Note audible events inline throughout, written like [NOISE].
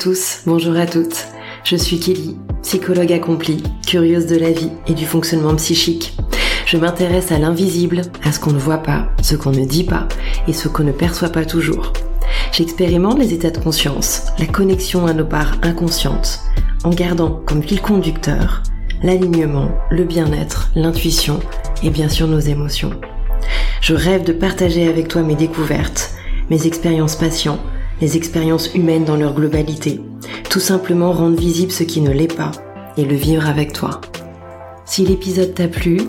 Tous, bonjour à toutes. Je suis Kelly, psychologue accomplie, curieuse de la vie et du fonctionnement psychique. Je m'intéresse à l'invisible, à ce qu'on ne voit pas, ce qu'on ne dit pas et ce qu'on ne perçoit pas toujours. J'expérimente les états de conscience, la connexion à nos parts inconscientes, en gardant comme fil conducteur l'alignement, le bien-être, l'intuition et bien sûr nos émotions. Je rêve de partager avec toi mes découvertes, mes expériences patients, les expériences humaines dans leur globalité, tout simplement rendre visible ce qui ne l'est pas et le vivre avec toi. Si l'épisode t'a plu,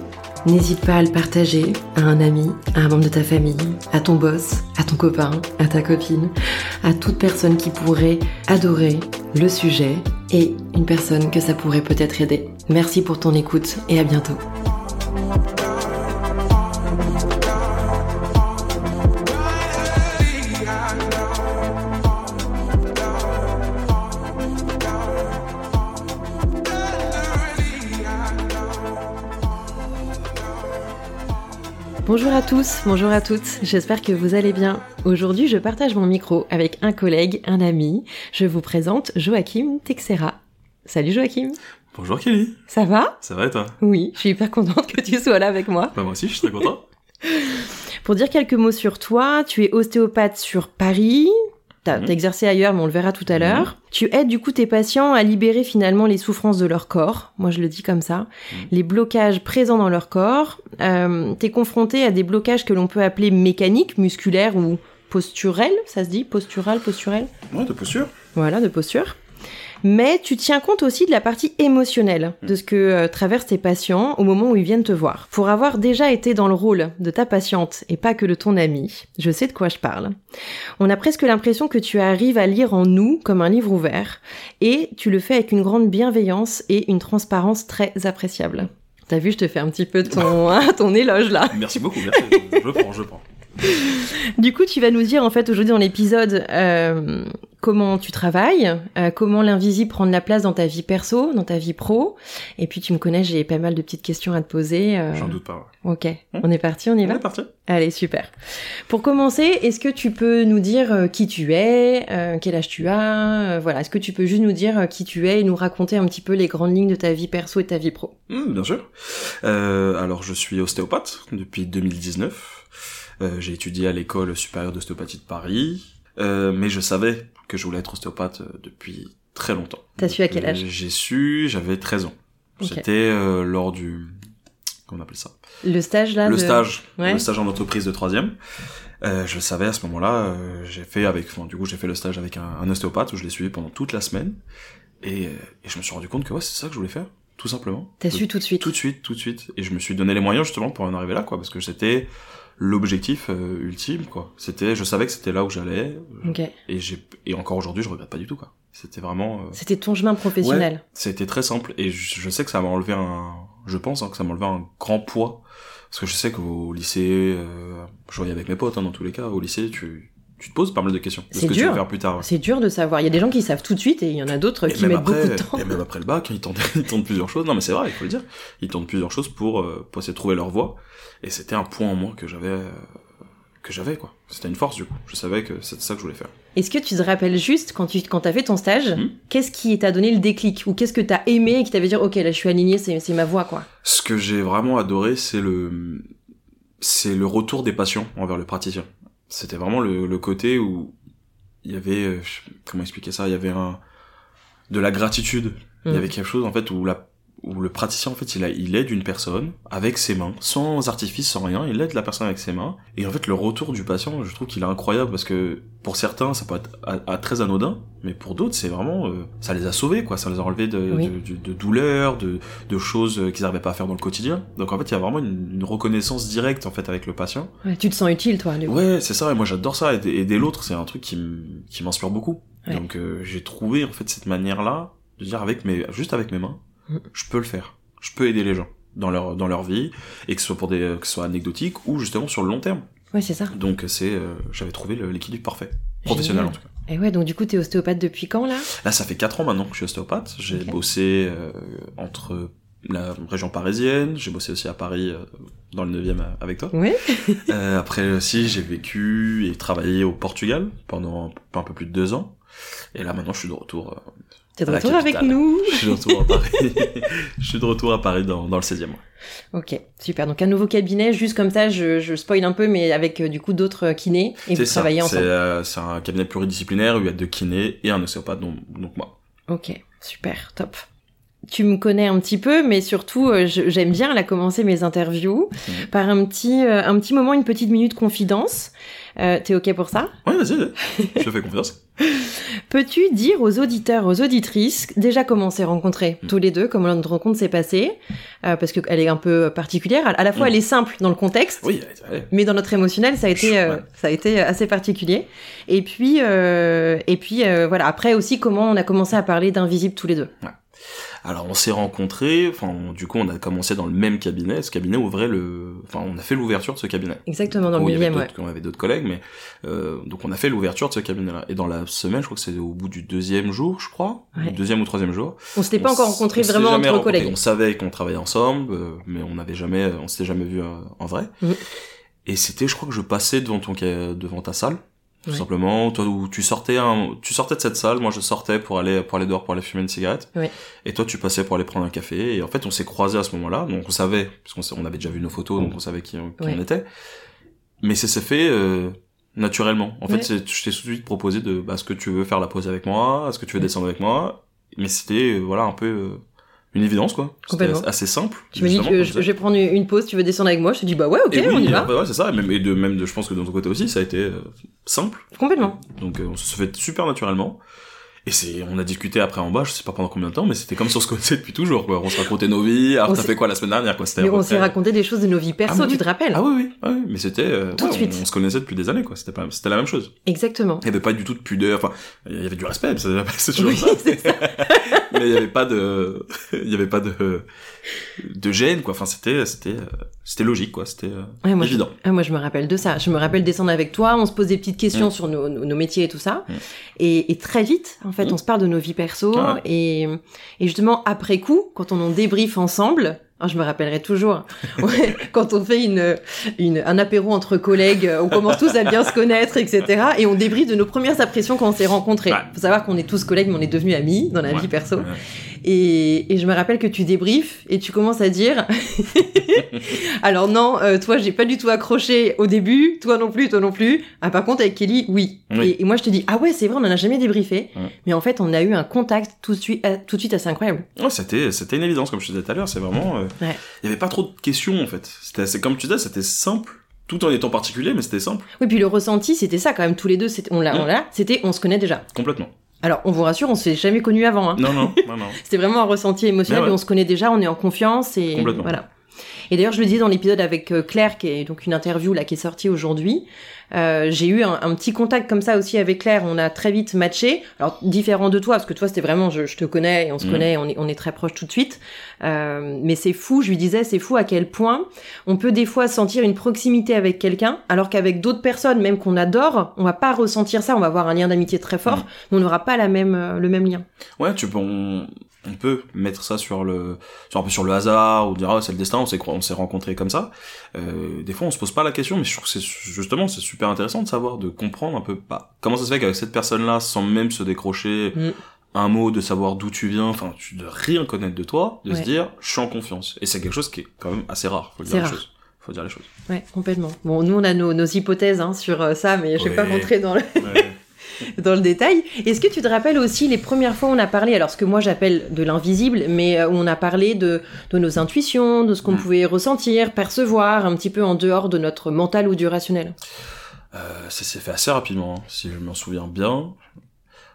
n'hésite pas à le partager à un ami, à un membre de ta famille, à ton boss, à ton copain, à ta copine, à toute personne qui pourrait adorer le sujet et une personne que ça pourrait peut-être aider. Merci pour ton écoute et à bientôt. Bonjour à tous, bonjour à toutes, j'espère que vous allez bien. Aujourd'hui, je partage mon micro avec un collègue, un ami. Je vous présente Joachim Texera. Salut Joachim. Bonjour Kelly. Ça va? Ça va et toi? Oui, je suis hyper contente que tu sois là avec moi. Bah moi aussi, je suis très content. [LAUGHS] Pour dire quelques mots sur toi, tu es ostéopathe sur Paris. T'as Mhm. exercé ailleurs, mais on le verra tout à l'heure. Tu aides du coup tes patients à libérer finalement les souffrances de leur corps. Moi, je le dis comme ça. Mhm. Les blocages présents dans leur corps. Euh, T'es confronté à des blocages que l'on peut appeler mécaniques, musculaires ou posturels. Ça se dit? Postural, posturel? Ouais, de posture. Voilà, de posture. Mais tu tiens compte aussi de la partie émotionnelle, de ce que euh, traversent tes patients au moment où ils viennent te voir. Pour avoir déjà été dans le rôle de ta patiente et pas que de ton ami, je sais de quoi je parle. On a presque l'impression que tu arrives à lire en nous comme un livre ouvert, et tu le fais avec une grande bienveillance et une transparence très appréciable. T'as vu, je te fais un petit peu ton, [LAUGHS] hein, ton éloge là. Merci beaucoup, merci. je prends, je prends. Du coup, tu vas nous dire en fait aujourd'hui dans l'épisode euh, comment tu travailles, euh, comment l'invisible prend de la place dans ta vie perso, dans ta vie pro. Et puis tu me connais, j'ai pas mal de petites questions à te poser. euh, J'en doute pas. ouais. Ok, on est parti, on y va On est parti. Allez, super. Pour commencer, est-ce que tu peux nous dire euh, qui tu es, quel âge tu as, voilà, est-ce que tu peux juste nous dire qui tu es et nous raconter un petit peu les grandes lignes de ta vie perso et de ta vie pro? Hum, bien sûr. Alors, je suis ostéopathe depuis 2019. Euh, J'ai étudié à l'école supérieure d'ostéopathie de Paris, euh, mais je savais que je voulais être ostéopathe euh, depuis très longtemps. T'as su à quel âge? J'ai su, j'avais 13 ans. C'était lors du... Comment on appelle ça? Le stage là le de- stage, Ouais. le stage en entreprise de troisième. Euh, je le savais à ce moment-là. euh, j'ai fait avec, enfin, du coup, j'ai fait le stage avec un, un ostéopathe où je l'ai suivi pendant toute la semaine. Et, et je me suis rendu compte que ouais, c'est ça que je voulais faire, tout simplement. T'as su tout de suite. Tout de suite, tout de suite. Et je me suis donné les moyens justement pour en arriver là, quoi, parce que c'était l'objectif euh, ultime, quoi. C'était, je savais que c'était là où j'allais. Ok. Et j'ai, et encore aujourd'hui, je regrette pas du tout, quoi. C'était vraiment. euh, C'était ton chemin professionnel. c'était très simple et je, je sais que ça m'a enlevé un, je pense hein, que ça m'a enlevé un grand poids parce que je sais qu'au lycée, euh, je voyais avec mes potes hein, dans tous les cas, au lycée tu, tu te poses pas mal de questions. de C'est ce que tu dur. vas faire plus tard. C'est dur de savoir. Il y a des gens qui savent tout de suite et il y en a d'autres Et qui mettent après, beaucoup de temps. et même après le bac, ils tentent, [LAUGHS] ils tentent plusieurs choses. Non mais c'est vrai, il faut le dire. Ils tentent plusieurs choses pour, euh, pour essayer de trouver leur voie. Et c'était un point en moi que j'avais, euh, que j'avais quoi. C'était une force du coup. Je savais que c'était ça que je voulais faire. Est-ce que tu te rappelles juste quand tu quand as fait ton stage, Mhm. qu'est-ce qui t'a donné le déclic ou qu'est-ce que t'as aimé et qui t'avait dit ok là je suis aligné c'est c'est ma voie quoi? Ce que j'ai vraiment adoré, c'est le, c'est le retour des patients envers le praticien. C'était vraiment le, le côté où il y avait, euh, comment expliquer ça, il y avait un, de la gratitude. Il y Mm. avait quelque chose, en fait, où la, où le praticien, en fait, il a, il aide une personne avec ses mains, sans artifice, sans rien, il aide la personne avec ses mains. Et en fait, le retour du patient, je trouve qu'il est incroyable parce que pour certains, ça peut être à- à très anodin, mais pour d'autres, c'est vraiment, euh, ça les a sauvés, quoi. Ça les a enlevés de, Oui. de, de, de douleurs, de, de choses qu'ils n'arrivaient pas à faire dans le quotidien. Donc en fait, il y a vraiment une, une reconnaissance directe, en fait, avec le patient. Ouais, tu te sens utile toi. du. Ouais, c'est ça, et moi j'adore ça, aider, aider l'autre, c'est un truc qui m'inspire beaucoup. Ouais. Donc euh, j'ai trouvé, en fait, cette manière-là, de dire avec mes, juste avec mes mains. Je peux le faire. Je peux aider les gens dans leur, dans leur vie, et que ce soit pour des, que ce soit anecdotique, ou justement sur le long terme. Ouais c'est ça. Donc c'est, euh, j'avais trouvé l'équilibre parfait. Professionnel Génial. en tout cas. Et ouais donc du coup t'es ostéopathe depuis quand là? Là, ça fait 4 ans maintenant que je suis ostéopathe. J'ai bossé euh, entre la région parisienne, j'ai bossé aussi à Paris, euh, dans le 9e avec toi. [LAUGHS] Euh, après aussi, j'ai vécu et travaillé au Portugal pendant un peu plus de deux ans. Et là maintenant je suis de retour. T'es de retour avec nous Je suis de retour à Paris. [LAUGHS] je suis de retour à Paris dans, dans le 16e. Ok, super. Donc un nouveau cabinet, juste comme ça, je, je spoil un peu, mais avec euh, du coup d'autres euh, kinés et vous ça. travaillez ensemble. euh, c'est un cabinet pluridisciplinaire où il y a deux kinés et un ostéopathe, donc, donc moi. Ok, super, top. Tu me connais un petit peu, mais surtout, euh, j'aime bien là commencer mes interviews Mhm. par un petit, euh, un petit moment, une petite minute confidence. Euh, T'es ok pour ça? Ouais, vas-y, vas-y. je te fais confiance. Peux-tu dire aux auditeurs, aux auditrices, déjà comment on s'est rencontrés Mhm. tous les deux, comment notre rencontre s'est passée, euh, parce qu'elle est un peu particulière. À la fois, Mhm. elle est simple dans le contexte, Oui, mais dans notre émotionnel, ça a été, euh, Ouais. ça a été assez particulier. Et puis, euh, et puis euh, voilà. Après aussi, comment on a commencé à parler d'invisible tous les deux? Alors on s'est rencontrés, enfin du coup on a commencé dans le même cabinet. Ce cabinet ouvrait le, enfin on a fait l'ouverture de ce cabinet. Exactement dans le millième. Ouais. On avait d'autres collègues, mais euh, donc on a fait l'ouverture de ce cabinet-là. Et dans la semaine, je crois que c'est au bout du deuxième jour, je crois, Ouais. ou deuxième ou troisième jour. On s'était pas encore rencontrés vraiment entre rencontrés. collègues. On savait qu'on travaillait ensemble, euh, mais on n'avait jamais, on s'était jamais vu euh, en vrai. Mhm. Et c'était, je crois que je passais devant ton, devant ta salle, tout Ouais. simplement. Toi, où tu sortais, un, tu sortais de cette salle, moi je sortais pour aller, pour aller dehors pour aller fumer une cigarette. Ouais. Et toi, tu passais pour aller prendre un café. Et en fait, on s'est croisés à ce moment-là, donc on savait, parce qu'on s'est- on avait déjà vu nos photos, donc on savait qui, qui Ouais. on était. Mais ça s'est fait. euh, naturellement. En fait, c'est- je t'ai tout de suite proposé de, bah, est-ce que tu veux faire la pause avec moi, est-ce que tu veux descendre avec moi, mais c'était, euh, voilà, un peu euh, une évidence, quoi. Complètement. assez simple. Tu me dis que je, vais prendre une pause, tu veux descendre avec moi Je te dis bah ouais, ok, on y va. bah ouais, c'est ça. Et même, et de, même de, je pense que de ton côté aussi, ça a été euh, simple. Complètement. Donc, euh, on se fait super naturellement. Et c'est, on a discuté après en bas, je sais pas pendant combien de temps, mais c'était comme si on se connaissait depuis toujours, quoi. On se racontait nos vies. Alors, On t'as fait quoi la semaine dernière, quoi. Mais on s'est raconté des choses de nos vies perso, Ah, tu te rappelles Ah oui, oui, ah oui, mais c'était, euh, Tout de suite. On, on se connaissait depuis des années, quoi. C'était pas, c'était la même chose. Exactement. Il y avait pas du tout de pudeur, enfin, il y avait du respect, [LAUGHS] c'est toujours Oui, ça. [LAUGHS] mais il y avait pas de, [LAUGHS] il y avait pas de, de gêne, quoi. Enfin, c'était, c'était, c'était logique, quoi. C'était Ouais, moi, je, évident. ah, moi, je me rappelle de ça. Je me rappelle descendre avec toi, on se pose des petites questions Mm. sur nos, nos, métiers et tout ça. Mm. Et, et très vite, en fait, Mm. on se parle de nos vies perso. Ah ouais. et, et justement, après coup, quand on en débriefe ensemble, ah, je me rappellerai toujours, [LAUGHS] ouais, quand on fait une, une, un apéro entre collègues, on commence tous à bien se connaître, etc. Et on débriefe de nos premières impressions quand on s'est rencontrés. Ouais. Faut savoir qu'on est tous collègues, mais on est devenus amis dans la Ouais. vie perso. Et, et je me rappelle que tu débriefes et tu commences à dire [LAUGHS] alors non euh, toi j'ai pas du tout accroché au début toi non plus toi non plus ah par contre avec Kelly oui, Oui. Et, et moi je te dis ah ouais c'est vrai on en a jamais débriefé Ouais. mais en fait on a eu un contact tout de suite euh, tout de suite assez incroyable Ouais, c'était, c'était une évidence, comme je te disais tout à l'heure. C'est vraiment, euh, il Ouais. y avait pas trop de questions, en fait. C'était, c'est comme tu disais, c'était simple, tout en étant particulier, mais c'était simple, oui puis le ressenti c'était ça quand même tous les deux on l'a on l'a c'était on se connaît déjà complètement. alors on vous rassure on s'est jamais connus avant hein. Non, non, non, non. [LAUGHS] C'était vraiment un ressenti émotionnel Ouais, ouais. et on se connaît déjà, on est en confiance et Complètement. voilà. Et d'ailleurs, je le disais dans l'épisode avec euh, Claire, qui est donc une interview là qui est sortie aujourd'hui. Euh, j'ai eu un, un petit contact comme ça aussi avec Claire. On a très vite matché. Alors différent de toi, parce que toi c'était vraiment, je, je te connais et on se Mhm. connaît, on est, on est très proches tout de suite. Euh, mais c'est fou. Je lui disais, c'est fou à quel point on peut des fois sentir une proximité avec quelqu'un, alors qu'avec d'autres personnes, même qu'on adore, on va pas ressentir ça. On va avoir un lien d'amitié très fort, Mhm. mais on n'aura pas la même, euh, le même lien. Ouais, tu peux, on, on peut mettre ça sur le, sur un peu sur le hasard, ou dire, ah, c'est le destin, on s'est, on s'est rencontrés comme ça. Euh, des fois, on se pose pas la question, mais je trouve que c'est, justement, c'est super intéressant de savoir, de comprendre un peu, bah, comment ça se fait qu'avec cette personne-là, sans même se décrocher Mm. un mot, de savoir d'où tu viens, enfin, tu de rien connaître de toi, de se dire, je suis en confiance. Et c'est quelque chose qui est quand même assez rare, faut dire les rare. choses. Faut dire les choses. Ouais, complètement. Bon, nous, on a nos, nos hypothèses hein, sur euh, ça, mais je vais pas rentrer dans le, [LAUGHS] dans le détail. Est-ce que tu te rappelles aussi les premières fois où on a parlé, alors ce que moi j'appelle de l'invisible, mais euh, où on a parlé de, de nos intuitions, de ce qu'on Mm. pouvait ressentir, percevoir, un petit peu en dehors de notre mental ou du rationnel? Euh, ça s'est fait assez rapidement, hein, si je m'en souviens bien.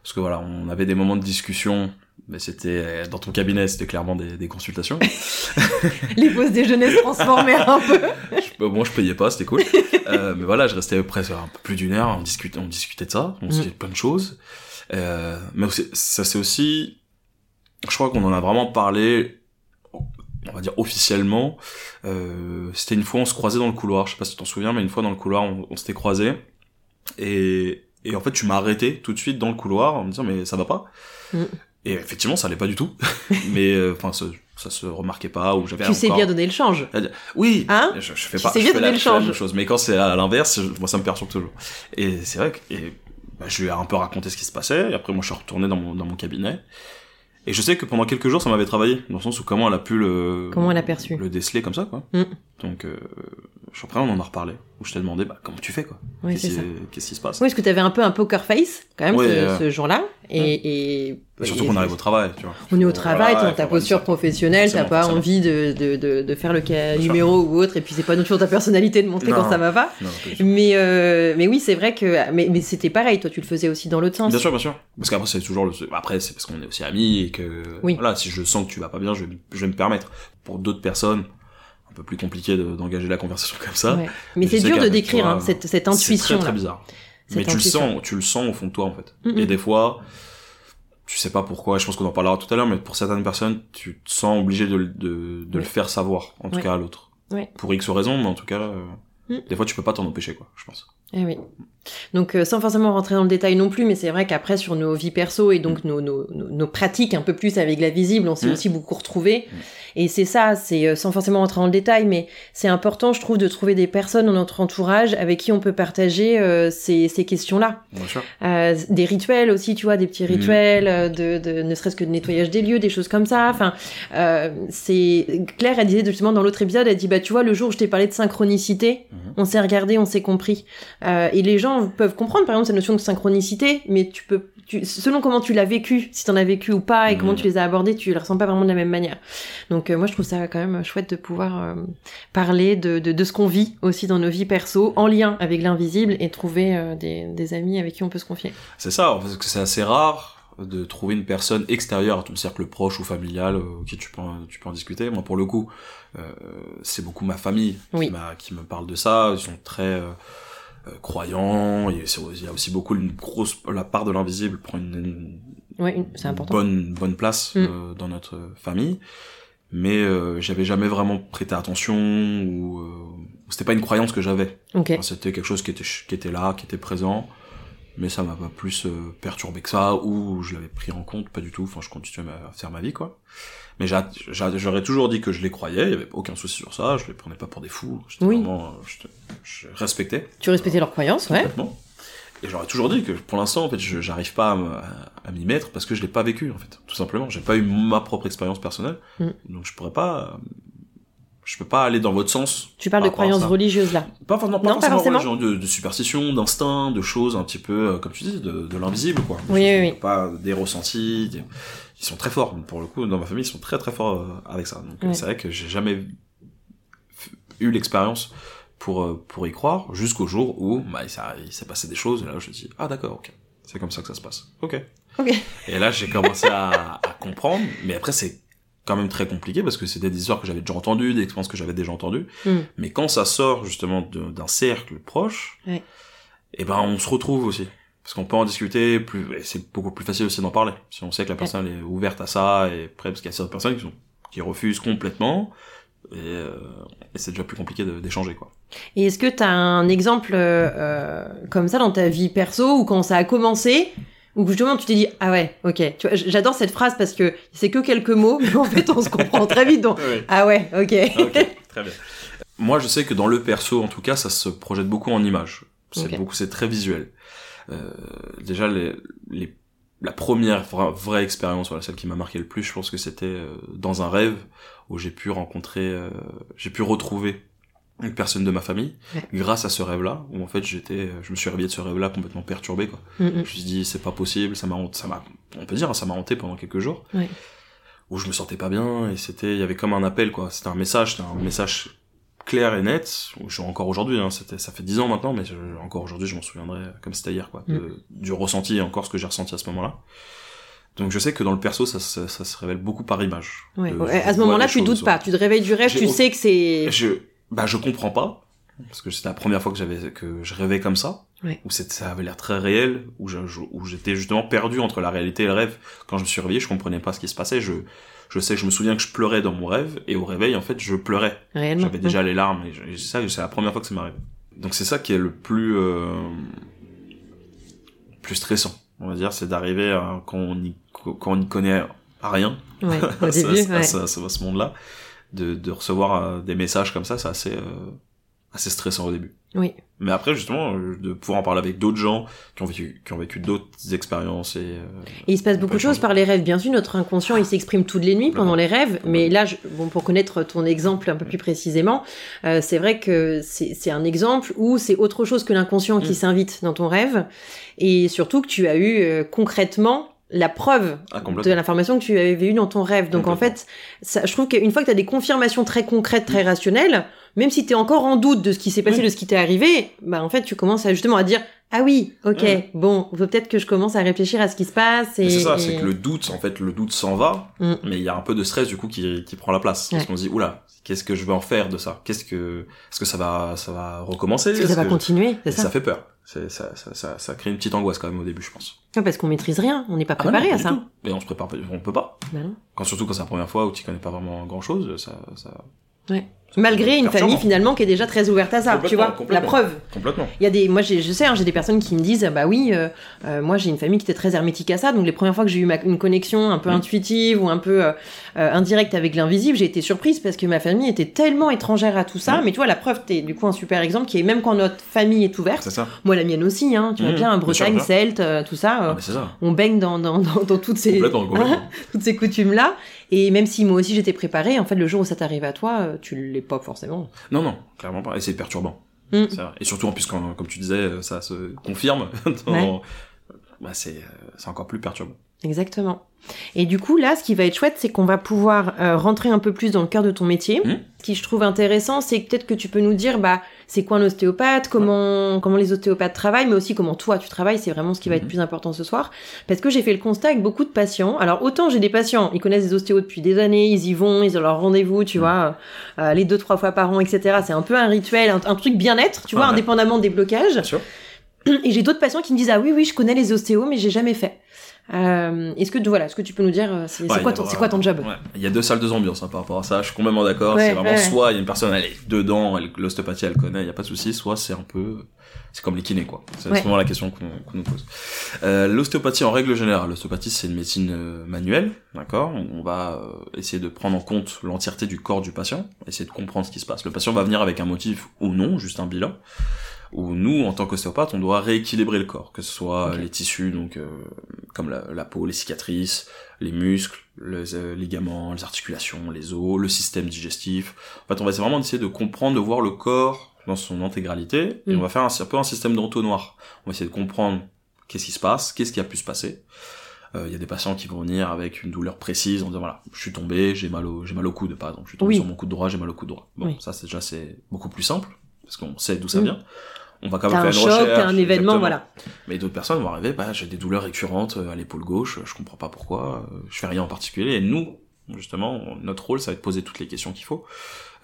Parce que voilà, on avait des moments de discussion, mais c'était euh, dans ton cabinet, c'était clairement des, des consultations. [LAUGHS] Les pauses déjeuner se transformaient un peu. [LAUGHS] Bon, je payais pas, c'était cool. [LAUGHS] Euh, mais voilà, je restais presque un peu plus d'une heure, on discutait, on discutait de ça, on discutait de plein de choses. Euh, mais ça c'est aussi, je crois qu'on en a vraiment parlé, on va dire officiellement. Euh, c'était une fois, on se croisait dans le couloir, je sais pas si tu t'en souviens, mais une fois dans le couloir, on, on s'était croisés. Et, et en fait, tu m'as arrêté tout de suite dans le couloir en me disant, mais ça va pas. Mm. Et effectivement, ça allait pas du tout. [LAUGHS] mais euh, enfin, ça, ça se remarquait pas, ou j'avais Tu sais encore- bien donner le change. oui, Hein je, je fais Tu pas, sais je bien fais donner la, le je fais la change. même chose. Mais quand c'est à l'inverse, moi ça me perturbe toujours. Et c'est vrai que et bah, je lui ai un peu raconté ce qui se passait, et après moi je suis retourné dans mon, dans mon cabinet. Et je sais que pendant quelques jours ça m'avait travaillé, dans le sens où comment elle a pu le... Comment elle a perçu. Le déceler comme ça, quoi. Mm. Donc, euh, je suis après on en a reparlé, où je t'ai demandé, bah comment tu fais, quoi? Oui, Qu'est-ce qui- se passe? Oui, parce que t'avais un peu un poker face, quand même, Ouais, ce, euh, ce jour-là. Et, et, Et Surtout qu'on arrive au travail, tu vois. On est au travail, Voilà, ta posture professionnelle, t'as pas forcément. envie de, de, de, de faire le cas numéro ou autre, et puis c'est pas toujours ta personnalité de montrer Non. quand ça va pas. Non. Mais, euh, mais oui, c'est vrai que. Mais, mais c'était pareil, toi tu le faisais aussi dans l'autre sens. Bien sûr, bien sûr. Parce qu'après, c'est toujours le. Après, c'est parce qu'on est aussi amis et que. Oui. Voilà, si je sens que tu vas pas bien, je vais, je vais me permettre. Pour d'autres personnes, peu plus compliqué de- d'engager la conversation comme ça. Ouais. Mais c'est dur de décrire toi, hein, cette, cette C'est intuition très, très bizarre. Cette Mais tu le intuition. sens, tu le sens au fond de toi, en fait. Mhm. Et des fois, tu sais pas pourquoi, je pense qu'on en parlera tout à l'heure, mais pour certaines personnes, tu te sens obligé de, le- de, faire savoir, en tout Ouais. cas à l'autre. Pour X raisons, mais en tout cas, euh, Mhm. des fois, tu peux pas t'en empêcher, quoi, je pense. Eh oui. Donc euh, sans forcément rentrer dans le détail non plus, mais c'est vrai qu'après sur nos vies perso et donc nos, nos, nos, nos pratiques un peu plus avec la visible, on s'est Mm. aussi beaucoup retrouvés. Mm. Et c'est ça, c'est euh, sans forcément rentrer dans le détail, mais c'est important, je trouve, de trouver des personnes dans notre entourage avec qui on peut partager euh, ces, ces questions-là. Euh, des rituels aussi, tu vois, des petits Mm. rituels, euh, de, de ne serait-ce que de nettoyage des lieux, des choses comme ça. Enfin, euh, c'est Claire, elle disait justement dans l'autre épisode, elle dit bah tu vois le jour où je t'ai parlé de synchronicité, Mhm. on s'est regardé, on s'est compris. Euh, et les gens peuvent comprendre par exemple cette notion de synchronicité, mais tu peux, tu, selon comment tu l'as vécu, si t'en as vécu ou pas, et comment Mhm. tu les as abordés, tu les ressens pas vraiment de la même manière. Donc euh, moi je trouve ça quand même chouette de pouvoir euh, parler de, de, de ce qu'on vit aussi dans nos vies perso, en lien avec l'invisible, et trouver euh, des, des amis avec qui on peut se confier. C'est ça, parce que c'est assez rare de trouver une personne extérieure à ton cercle proche ou familial euh, qui tu peux en, tu peux en discuter. Moi, pour le coup, euh, c'est beaucoup ma famille Oui. qui, qui me parle de ça. Ils sont très euh, euh, c'est- il y a aussi beaucoup une grosse la part de l'invisible prend une, une Ouais, c'est important. bonne bonne place Mm. euh, dans notre famille. Mais euh, j'avais jamais vraiment prêté attention ou euh, c'était pas une croyance que j'avais. Ok. Enfin, C'était quelque chose qui était, qui était là, qui était présent, mais ça m'a pas plus euh, perturbé que ça, ou je l'avais pris en compte, pas du tout, enfin je continuais à faire ma vie, quoi. Mais j'a- j'a- j'aurais toujours dit que je les croyais, il y avait aucun souci sur ça, je les prenais pas pour des fous, j'étais Oui. vraiment, euh, j'étais- je respectais Tu respectais leurs croyances, ouais. Et j'aurais toujours dit que pour l'instant, en fait, je- j'arrive pas à, m'y mettre parce que je l'ai pas vécu, en fait, tout simplement. J'ai pas eu ma propre expérience personnelle, Mm. donc je pourrais pas, euh, je peux pas aller dans votre sens. Tu parles par de croyances religieuses là. Pas, forcément- pas Non, pas forcément, forcément. ouais, genre de, de superstition, d'instinct, de choses un petit peu, euh, comme tu dis, de, de l'invisible, quoi. Oui, oui, oui. Pas des ressentis. des- Ils sont très forts. Pour le coup, dans ma famille, ils sont très très forts euh, avec ça. Donc euh, Ouais. c'est vrai que j'ai jamais eu l'expérience pour euh, pour y croire, jusqu'au jour où bah, il s'est il s'est passé des choses. Et là, je me dis ah d'accord, ok, c'est comme ça que ça se passe. Ok. Et là, j'ai commencé à, à comprendre. Mais après, c'est quand même très compliqué parce que c'était des histoires que j'avais déjà entendues, des expériences que j'avais déjà entendues. Hmm. Mais quand ça sort justement d'un cercle proche, Ouais. et ben on se retrouve aussi. Parce qu'on peut en discuter, plus, et c'est beaucoup plus facile aussi d'en parler. Si on sait que la personne est ouverte à ça, et prête, parce qu'il y a certaines personnes qui, sont, qui refusent complètement, et, euh, et c'est déjà plus compliqué d'échanger, quoi. Et est-ce que tu as un exemple euh, euh, comme ça dans ta vie perso ou quand ça a commencé ou justement tu t'es dit ah ouais ok tu vois, j'adore cette phrase parce que c'est que quelques mots mais en fait on se comprend très vite donc [LAUGHS] ah ouais ok ok, très bien. Moi, je sais que dans le perso, en tout cas, ça se projette beaucoup en images. C'est Ok. beaucoup, c'est très visuel. Euh, déjà, les, les, la première vra- vraie expérience, voilà, celle qui m'a marqué le plus, je pense que c'était euh, dans un rêve où j'ai pu rencontrer, euh, j'ai pu retrouver une personne de ma famille Ouais. grâce à ce rêve-là où en fait j'étais je me suis réveillé de ce rêve-là complètement perturbé quoi Mm, mm. je me suis dit c'est pas possible ça m'a ça m'a on peut dire hein, ça m'a hanté pendant quelques jours Ouais. où je me sentais pas bien et c'était il y avait comme un appel quoi c'était un message c'était un message clair et net je encore aujourd'hui hein, ça fait dix ans maintenant mais je- encore aujourd'hui je m'en souviendrai comme c'était hier quoi de- du ressenti et encore ce que j'ai ressenti à ce moment-là. Donc je sais que dans le perso ça, se- ça, se révèle beaucoup par image. Ouais, De- ouais, je à ce moment-là tu doutes pas tu te réveilles du rêve tu sais que c'est je bah je comprends pas parce que c'était la première fois que j'avais que je rêvais comme ça Ouais. où ça avait l'air très réel où j'étais justement perdu entre la réalité et le rêve. Quand je me suis réveillé je comprenais pas ce qui se passait je je sais je me souviens que je pleurais dans mon rêve et au réveil en fait je pleurais. Réellement. J'avais déjà les larmes et et ça c'est la première fois que ça m'arrive. Donc c'est ça qui est le plus euh, plus stressant on va dire c'est d'arriver à- quand on y quand on n'y connaît rien. Ouais, au [LAUGHS] à ce- début à ouais. ce monde-là, de, de recevoir euh, des messages comme ça, c'est assez, euh, assez stressant au début. Oui. Mais après, justement, euh, de pouvoir en parler avec d'autres gens qui ont vécu, qui ont vécu d'autres expériences et, euh, Et il se passe beaucoup de choses par les rêves. Bien sûr, notre inconscient, il s'exprime toutes les nuits pendant les rêves. Mais là, je- bon, pour connaître ton exemple un peu plus précisément, euh, c'est vrai que c'est un exemple où c'est autre chose que l'inconscient qui Mm. s'invite dans ton rêve. Et surtout que tu as eu euh, concrètement la preuve Ah, de l'information que tu avais eue dans ton rêve. Donc en fait, ça, je trouve qu'une fois que tu as des confirmations très concrètes, très rationnelles, même si tu es encore en doute de ce qui s'est passé, Oui. de ce qui t'est arrivé, bah en fait, tu commences à justement à dire ah oui, ok, bon, faut peut-être que je commence à réfléchir à ce qui se passe. Et, c'est ça, et- c'est que le doute, en fait, le doute s'en va, Mm. mais il y a un peu de stress du coup qui, qui prend la place. Parce qu'on se dit, oula, qu'est-ce que je vais en faire de ça? Qu'est-ce que, est-ce que ça va, ça va recommencer? Est-ce que ça Est-ce va que- continuer, c'est ça, ça fait peur. C'est, ça, ça, ça, ça crée une petite angoisse quand même au début, je pense. Ouais, Parce qu'on maîtrise rien, on n'est pas Ah bah non, préparé pas à ça. tout. Mais on se prépare on peut pas. Bah non. Quand, surtout quand c'est la première fois où tu connais pas vraiment grand chose, ça, ça. Ouais. Malgré une famille finalement qui est déjà très ouverte à ça, tu vois, la preuve. Complètement. Il y a des, moi je sais, hein, j'ai des personnes qui me disent, ah bah oui, euh, euh, moi j'ai une famille qui était très hermétique à ça, donc les premières fois que j'ai eu ma- une connexion un peu intuitive ou un peu euh, indirecte avec l'invisible, j'ai été surprise parce que ma famille était tellement étrangère à tout ça. Mais tu vois, la preuve, t'es du coup un super exemple qui est même quand notre famille est ouverte, ça. moi la mienne aussi, hein, tu vois Mm, bien, Bretagne. Celte, tout ça, Ah, ça. on baigne dans, dans, dans, dans toutes ces [LAUGHS] toutes ces coutumes là. Et même si moi aussi j'étais préparée, en fait le jour où ça t'arrive à toi, tu l'es forcément. Non, non, clairement pas. Et c'est perturbant. Mm. Et surtout, en plus, quand, comme tu disais, ça se confirme. [LAUGHS] dans- Ouais. Bah, euh, c'est encore plus perturbant. Exactement. Et du coup, là, ce qui va être chouette, c'est qu'on va pouvoir euh, rentrer un peu plus dans le cœur de ton métier. Mhm. Ce qui je trouve intéressant, c'est peut-être que tu peux nous dire, bah, c'est quoi un ostéopathe, comment comment les ostéopathes travaillent, mais aussi comment toi tu travailles. C'est vraiment ce qui va être Mhm. plus important ce soir, parce que j'ai fait le constat avec beaucoup de patients. Alors autant j'ai des patients, ils connaissent des ostéos depuis des années, ils y vont, ils ont leur rendez-vous, tu Mhm. vois, euh, les deux trois fois par an, etc. C'est un peu un rituel, un, un truc bien-être, tu vois, Ouais. indépendamment des blocages. Bien sûr. Et j'ai d'autres patients qui me disent ah oui oui je connais les ostéos mais j'ai jamais fait. Euh, est-ce que voilà, est-ce que tu peux nous dire euh, c'est Ouais, quoi ton quoi job? Ouais. Il y a deux salles, deux ambiances hein, par rapport à ça. Je suis complètement d'accord. Ouais, c'est vraiment soit il y a une personne, elle est dedans, elle, l'ostéopathie, elle connaît, il y a pas de souci. Soit c'est un peu, c'est comme les kinés quoi. C'est souvent la question qu'on qu'on nous pose. Euh, l'ostéopathie en règle générale, l'ostéopathie c'est une médecine euh, manuelle, d'accord? On va euh, essayer de prendre en compte l'entièreté du corps du patient, essayer de comprendre ce qui se passe. Le patient va venir avec un motif ou non, juste un bilan. Où nous, en tant qu'ostéopathe, on doit rééquilibrer le corps, que ce soit Ok. les tissus, donc euh, comme la, la peau, les cicatrices, les muscles, les euh, ligaments, les articulations, les os, le système digestif. En fait, on va essayer vraiment d'essayer de comprendre, de voir le corps dans son intégralité, et Mm. on va faire un, un peu un système d'entonnoir. On va essayer de comprendre qu'est-ce qui se passe, qu'est-ce qui a pu se passer. Euh, Il y a des patients qui vont venir avec une douleur précise en disant voilà, je suis tombé, j'ai mal au, j'ai mal au coude par exemple, je suis tombé Oui. sur mon coude droit, j'ai mal au coude droit. Bon, Oui. ça c'est déjà c'est beaucoup plus simple parce qu'on sait d'où ça Mm. vient. On va quand même un faire une choc, recherche. un événement, exactement. voilà. Mais d'autres personnes vont arriver, bah, j'ai des douleurs récurrentes euh, à l'épaule gauche, je comprends pas pourquoi, euh, je fais rien en particulier. Et nous, justement, notre rôle, ça va être de poser toutes les questions qu'il faut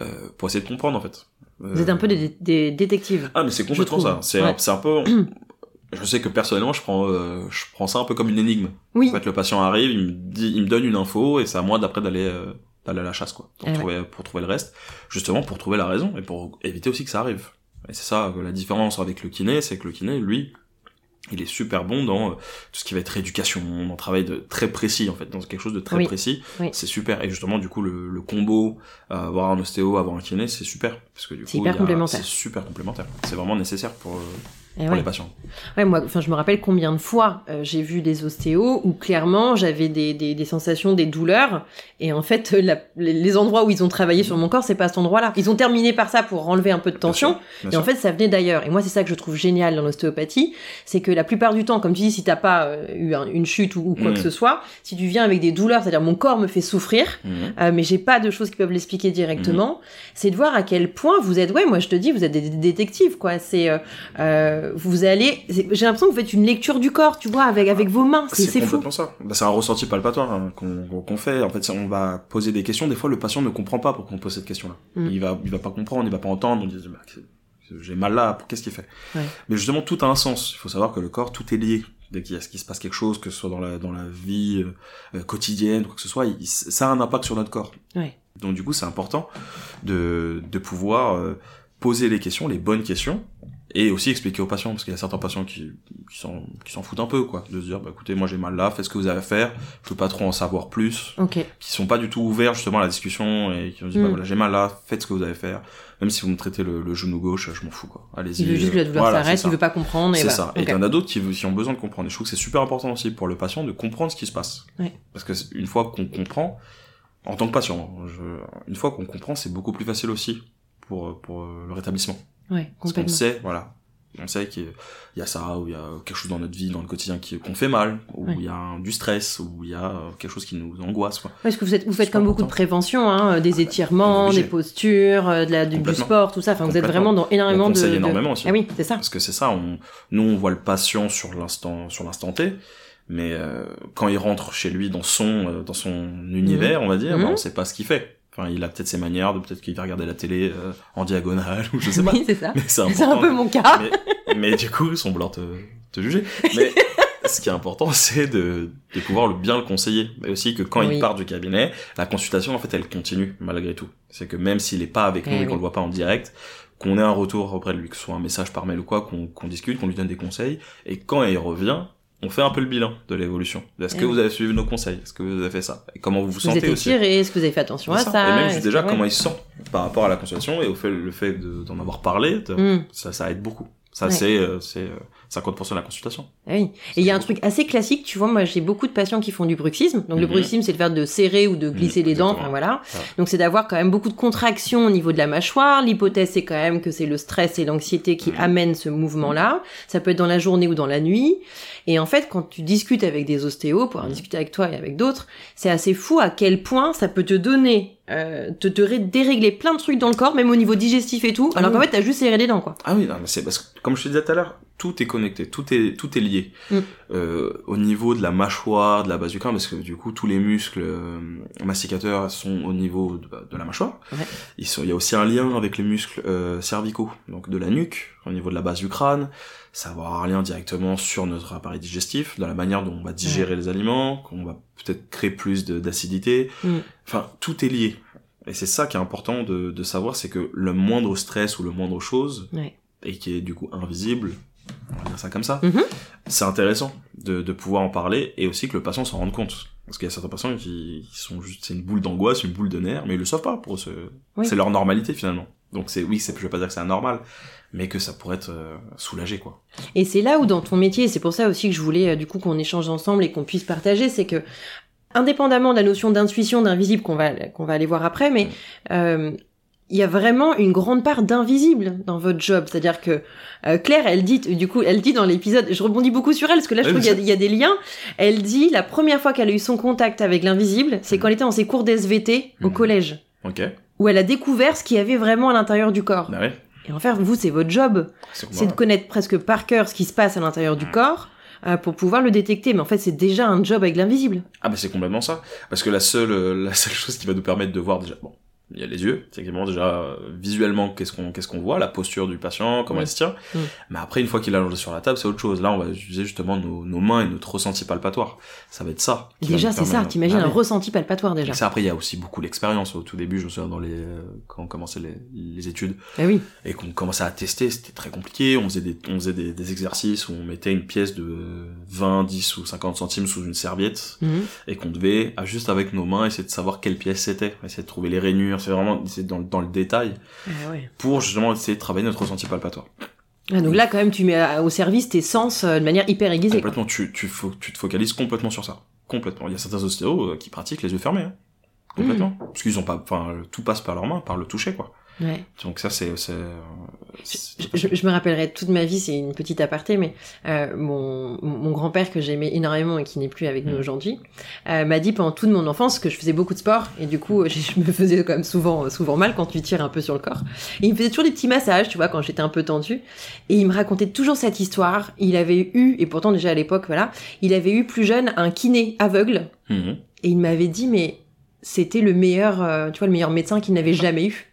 euh, pour essayer de comprendre en fait. Vous êtes un peu des, des détectives. Ah mais c'est complètement ça. C'est Ouais. un, un peu. [CLEARS THROAT] je sais que personnellement, je prends, euh, je prends ça un peu comme une énigme. Oui. En fait, le patient arrive, il me dit, il me donne une info, et c'est à moi d'après d'aller euh, d'aller à la chasse quoi, pour Eh ouais. trouver pour trouver le reste, justement pour trouver la raison et pour éviter aussi que ça arrive. Et c'est ça euh, la différence avec le kiné, c'est que le kiné, lui, il est super bon dans euh, tout ce qui va être rééducation, dans travail de très précis en fait, dans quelque chose de très Oui. précis. Oui. C'est super. Et justement, du coup, le, le combo, euh, avoir un ostéo, avoir un kiné, c'est super parce que du C'est coup, y a- complémentaire. C'est super complémentaire. C'est vraiment nécessaire pour, euh, pour ouais. les patients. Ouais, moi, enfin, je me rappelle combien de fois euh, j'ai vu des ostéos où clairement j'avais des, des, des sensations, des douleurs, et en fait, euh, la- les les endroits où ils ont travaillé sur mon corps, c'est pas cet endroit-là. Ils ont terminé par ça pour enlever un peu de tension, Bien et en sûr. fait, ça venait d'ailleurs. Et moi, c'est ça que je trouve génial dans l'ostéopathie, c'est que la plupart du temps, comme tu dis, si t'as pas euh, eu un- une chute ou, ou quoi Mhm. que ce soit, si tu viens avec des douleurs, c'est-à-dire mon corps me fait souffrir, Mhm. euh, mais j'ai pas de choses qui peuvent l'expliquer directement. C'est de voir à quel point vous êtes, ouais, moi je te dis, vous êtes des des détectives, quoi. C'est, euh, euh, vous allez, j'ai l'impression que vous faites une lecture du corps, tu vois, avec avec vos mains. C'est c'est fou. complètement ça. Bah, c'est un ressenti palpatoire hein, qu'on fait. En fait, on va poser des questions. Des fois, le patient ne comprend pas pourquoi on pose cette question-là. Mm. Il va, il va pas comprendre, il va pas entendre. On dit, bah, j'ai mal là. Qu'est-ce qu'il fait? Ouais. Mais justement, tout a un sens. Il faut savoir que le corps, tout est lié. Dès qu'il se passe quelque chose, que ce soit dans la dans la vie euh, euh, quotidienne, quoi que ce soit, il- ça a un impact sur notre corps. Ouais. Donc du coup, c'est important de de pouvoir euh, poser les questions, les bonnes questions, et aussi expliquer aux patients parce qu'il y a certains patients qui qui s'en qui s'en foutent un peu quoi de se dire bah écoutez moi j'ai mal là faites ce que vous avez à faire je veux pas trop en savoir plus Ok. qui sont pas du tout ouverts justement à la discussion et qui ont dit Mm. bah voilà j'ai mal là faites ce que vous avez à faire même si vous me traitez le, le genou gauche je m'en fous quoi allez-y Il veut juste que la douleur Voilà, s'arrête, il veut pas comprendre. et c'est ça. Et il y en a d'autres qui, qui ont besoin de comprendre. Et je trouve que c'est super important aussi pour le patient de comprendre ce qui se passe. Ouais. Parce que une fois qu'on comprend, en tant que patient, je, une fois qu'on comprend, c'est beaucoup plus facile aussi pour, pour euh, le rétablissement. Ouais, Parce qu'on sait, voilà. On sait qu'il y a ça, ou il y a quelque chose dans notre vie, dans le quotidien qui, qu'on fait mal, ou Ouais. il y a un- du stress, ou il y a euh, quelque chose qui nous angoisse, quoi. Parce que vous, êtes, vous faites comme beaucoup de prévention, hein, euh, des étirements, des postures, euh, de la, du, du sport, tout ça. Enfin, vous êtes vraiment dans énormément On de, énormément aussi. Ah oui, c'est ça. Parce que c'est ça, on, nous on voit le patient sur l'instant, sur l'instant T, mais euh, quand il rentre chez lui dans son, euh, dans son univers, on va dire, Mhm. bah, on sait pas ce qu'il fait. Enfin, il a peut-être ses manières, de peut-être qu'il va regarder la télé euh, en diagonale ou je sais [LAUGHS] pas. Oui, c'est ça. Mais c'est un peu mon cas. Mais, mais du coup, ils sont blancs te, te juger. Mais [LAUGHS] ce qui est important, c'est de, de pouvoir le bien le conseiller. Mais aussi que quand Oui. il part du cabinet, la consultation, en fait, elle continue, malgré tout. C'est que même s'il est pas avec nous Eh et qu'on le voit pas en direct, qu'on ait un retour auprès de lui, que ce soit un message par mail ou quoi, qu'on qu'on discute, qu'on lui donne des conseils. Et quand il revient, on fait un peu le bilan de l'évolution. Est-ce Eh que oui. vous avez suivi nos conseils? Est-ce que vous avez fait ça? Et comment vous vous Vous êtes sentez aussi? est-ce que vous avez fait attention à ça, ça? Et même juste déjà que- comment il se sent par rapport à la consultation et au fait le fait de- d'en avoir parlé, de- Hmm. ça, ça aide beaucoup. Ça Ouais. c'est euh, c'est euh, 50% de la consultation. Ah oui. Et il y a un truc assez classique, tu vois, moi j'ai beaucoup de patients qui font du bruxisme. Donc le Mhm. bruxisme, c'est le fait de serrer ou de glisser les dents, exactement. enfin voilà. Ouais. Donc c'est d'avoir quand même beaucoup de contractions au niveau de la mâchoire. L'hypothèse c'est quand même que c'est le stress et l'anxiété qui Mhm. amènent ce mouvement-là. Ça peut être dans la journée ou dans la nuit. Et en fait, quand tu discutes avec des ostéos, pour en Mhm. discuter avec toi et avec d'autres, c'est assez fou à quel point ça peut te donner, euh, te, te ré- dérégler plein de trucs dans le corps, même au niveau digestif et tout, Ah alors qu'en fait t'as juste serré les dents quoi. Ah oui, non, mais c'est parce que comme je te disais tout à l'heure, tout est connecté, tout est tout est lié. Mm. Euh, au niveau de la mâchoire, de la base du crâne, parce que du coup tous les muscles euh, masticateurs sont au niveau de, de la mâchoire. Ouais. Ils sont, il y a aussi un lien avec les muscles euh, cervicaux, donc de la nuque, au niveau de la base du crâne. Ça va avoir un lien directement sur notre appareil digestif, dans la manière dont on va digérer les aliments, qu'on va peut-être créer plus de- d'acidité. Mm. Enfin, tout est lié. Et c'est ça qui est important de, de savoir, c'est que le moindre stress ou le moindre chose, Ouais. et qui est du coup invisible, on va dire ça comme ça, Mhm. c'est intéressant de, de pouvoir en parler et aussi que le patient s'en rende compte. Parce qu'il y a certains patients qui, sont juste, c'est une boule d'angoisse, une boule de nerfs, mais ils le savent pas pour Oui. c'est leur normalité finalement. Donc c'est, oui, c'est, je vais pas dire que c'est anormal, mais que ça pourrait être euh, soulagé quoi. Et c'est là où dans ton métier, c'est pour ça aussi que je voulais euh, du coup qu'on échange ensemble et qu'on puisse partager, c'est que indépendamment de la notion d'intuition, d'invisible qu'on va qu'on va aller voir après, mais euh, il y a vraiment une grande part d'invisible dans votre job. C'est-à-dire que euh, Claire, elle dit, du coup, elle dit dans l'épisode, je rebondis beaucoup sur elle parce que là, je Oui, trouve qu'il y, a- il y a des liens. Elle dit la première fois qu'elle a eu son contact avec l'invisible, c'est Mhm. quand elle était dans ses cours d'SVT au Mhm. collège, Ok. où elle a découvert ce qu'il y avait vraiment à l'intérieur du corps. Ouais. Et en fait, vous, c'est votre job C'est c'est de connaître presque par cœur ce qui se passe à l'intérieur du corps euh, pour pouvoir le détecter. Mais en fait, c'est déjà un job avec l'invisible. Ah bah c'est complètement ça. Parce que la seule, euh, la seule chose qui va nous permettre de voir déjà, bon, il y a les yeux, c'est exactement déjà euh, visuellement qu'est-ce qu'on qu'est-ce qu'on voit, la posture du patient, comment Oui. il se tient. Mm. Mais après une fois qu'il est allongé sur la table, c'est autre chose. Là, on va utiliser justement nos, nos mains et notre ressenti palpatoire. Ça va être ça. Déjà, c'est ça. T'imagines Ah un oui. ressenti palpatoire déjà. Et ça après il y a aussi beaucoup l'expérience. Au tout début, je me souviens dans les quand on commençait les, les études Ah oui. et qu'on commençait à tester, c'était très compliqué. On faisait des on faisait des, des exercices où on mettait une pièce de 20, 10 ou 50 centimes sous une serviette Mhm. et qu'on devait, juste avec nos mains, essayer de savoir quelle pièce c'était, essayer de trouver les rainures, c'est vraiment essayer dans, dans le détail, Ah ouais. pour justement essayer de travailler notre ressenti palpatoire. Ah, donc là, quand même, tu mets au service tes sens euh, de manière hyper aiguisée. Complètement, tu, tu, fo- tu te focalises complètement sur ça. Complètement. Il y a certains ostéos euh, qui pratiquent les yeux fermés. Hein. Complètement. Mmh. Parce qu'ils ont pas, enfin, tout passe par leurs mains, par le toucher, quoi. Ouais. Donc ça, c'est, Je, je me rappellerai toute ma vie, c'est une petite aparté, mais euh, mon, mon grand-père que j'aimais énormément et qui n'est plus avec nous Mm. aujourd'hui, euh, m'a dit pendant toute mon enfance que je faisais beaucoup de sport et du coup [LAUGHS] je, je me faisais quand même souvent souvent mal quand tu tires un peu sur le corps. Et il me faisait toujours des petits massages, tu vois, quand j'étais un peu tendue. Et il me racontait toujours cette histoire. Il avait eu, et pourtant déjà à l'époque, voilà, il avait eu plus jeune un kiné aveugle Mhm. et il m'avait dit mais c'était le meilleur, euh, tu vois, le meilleur médecin qu'il n'avait jamais eu.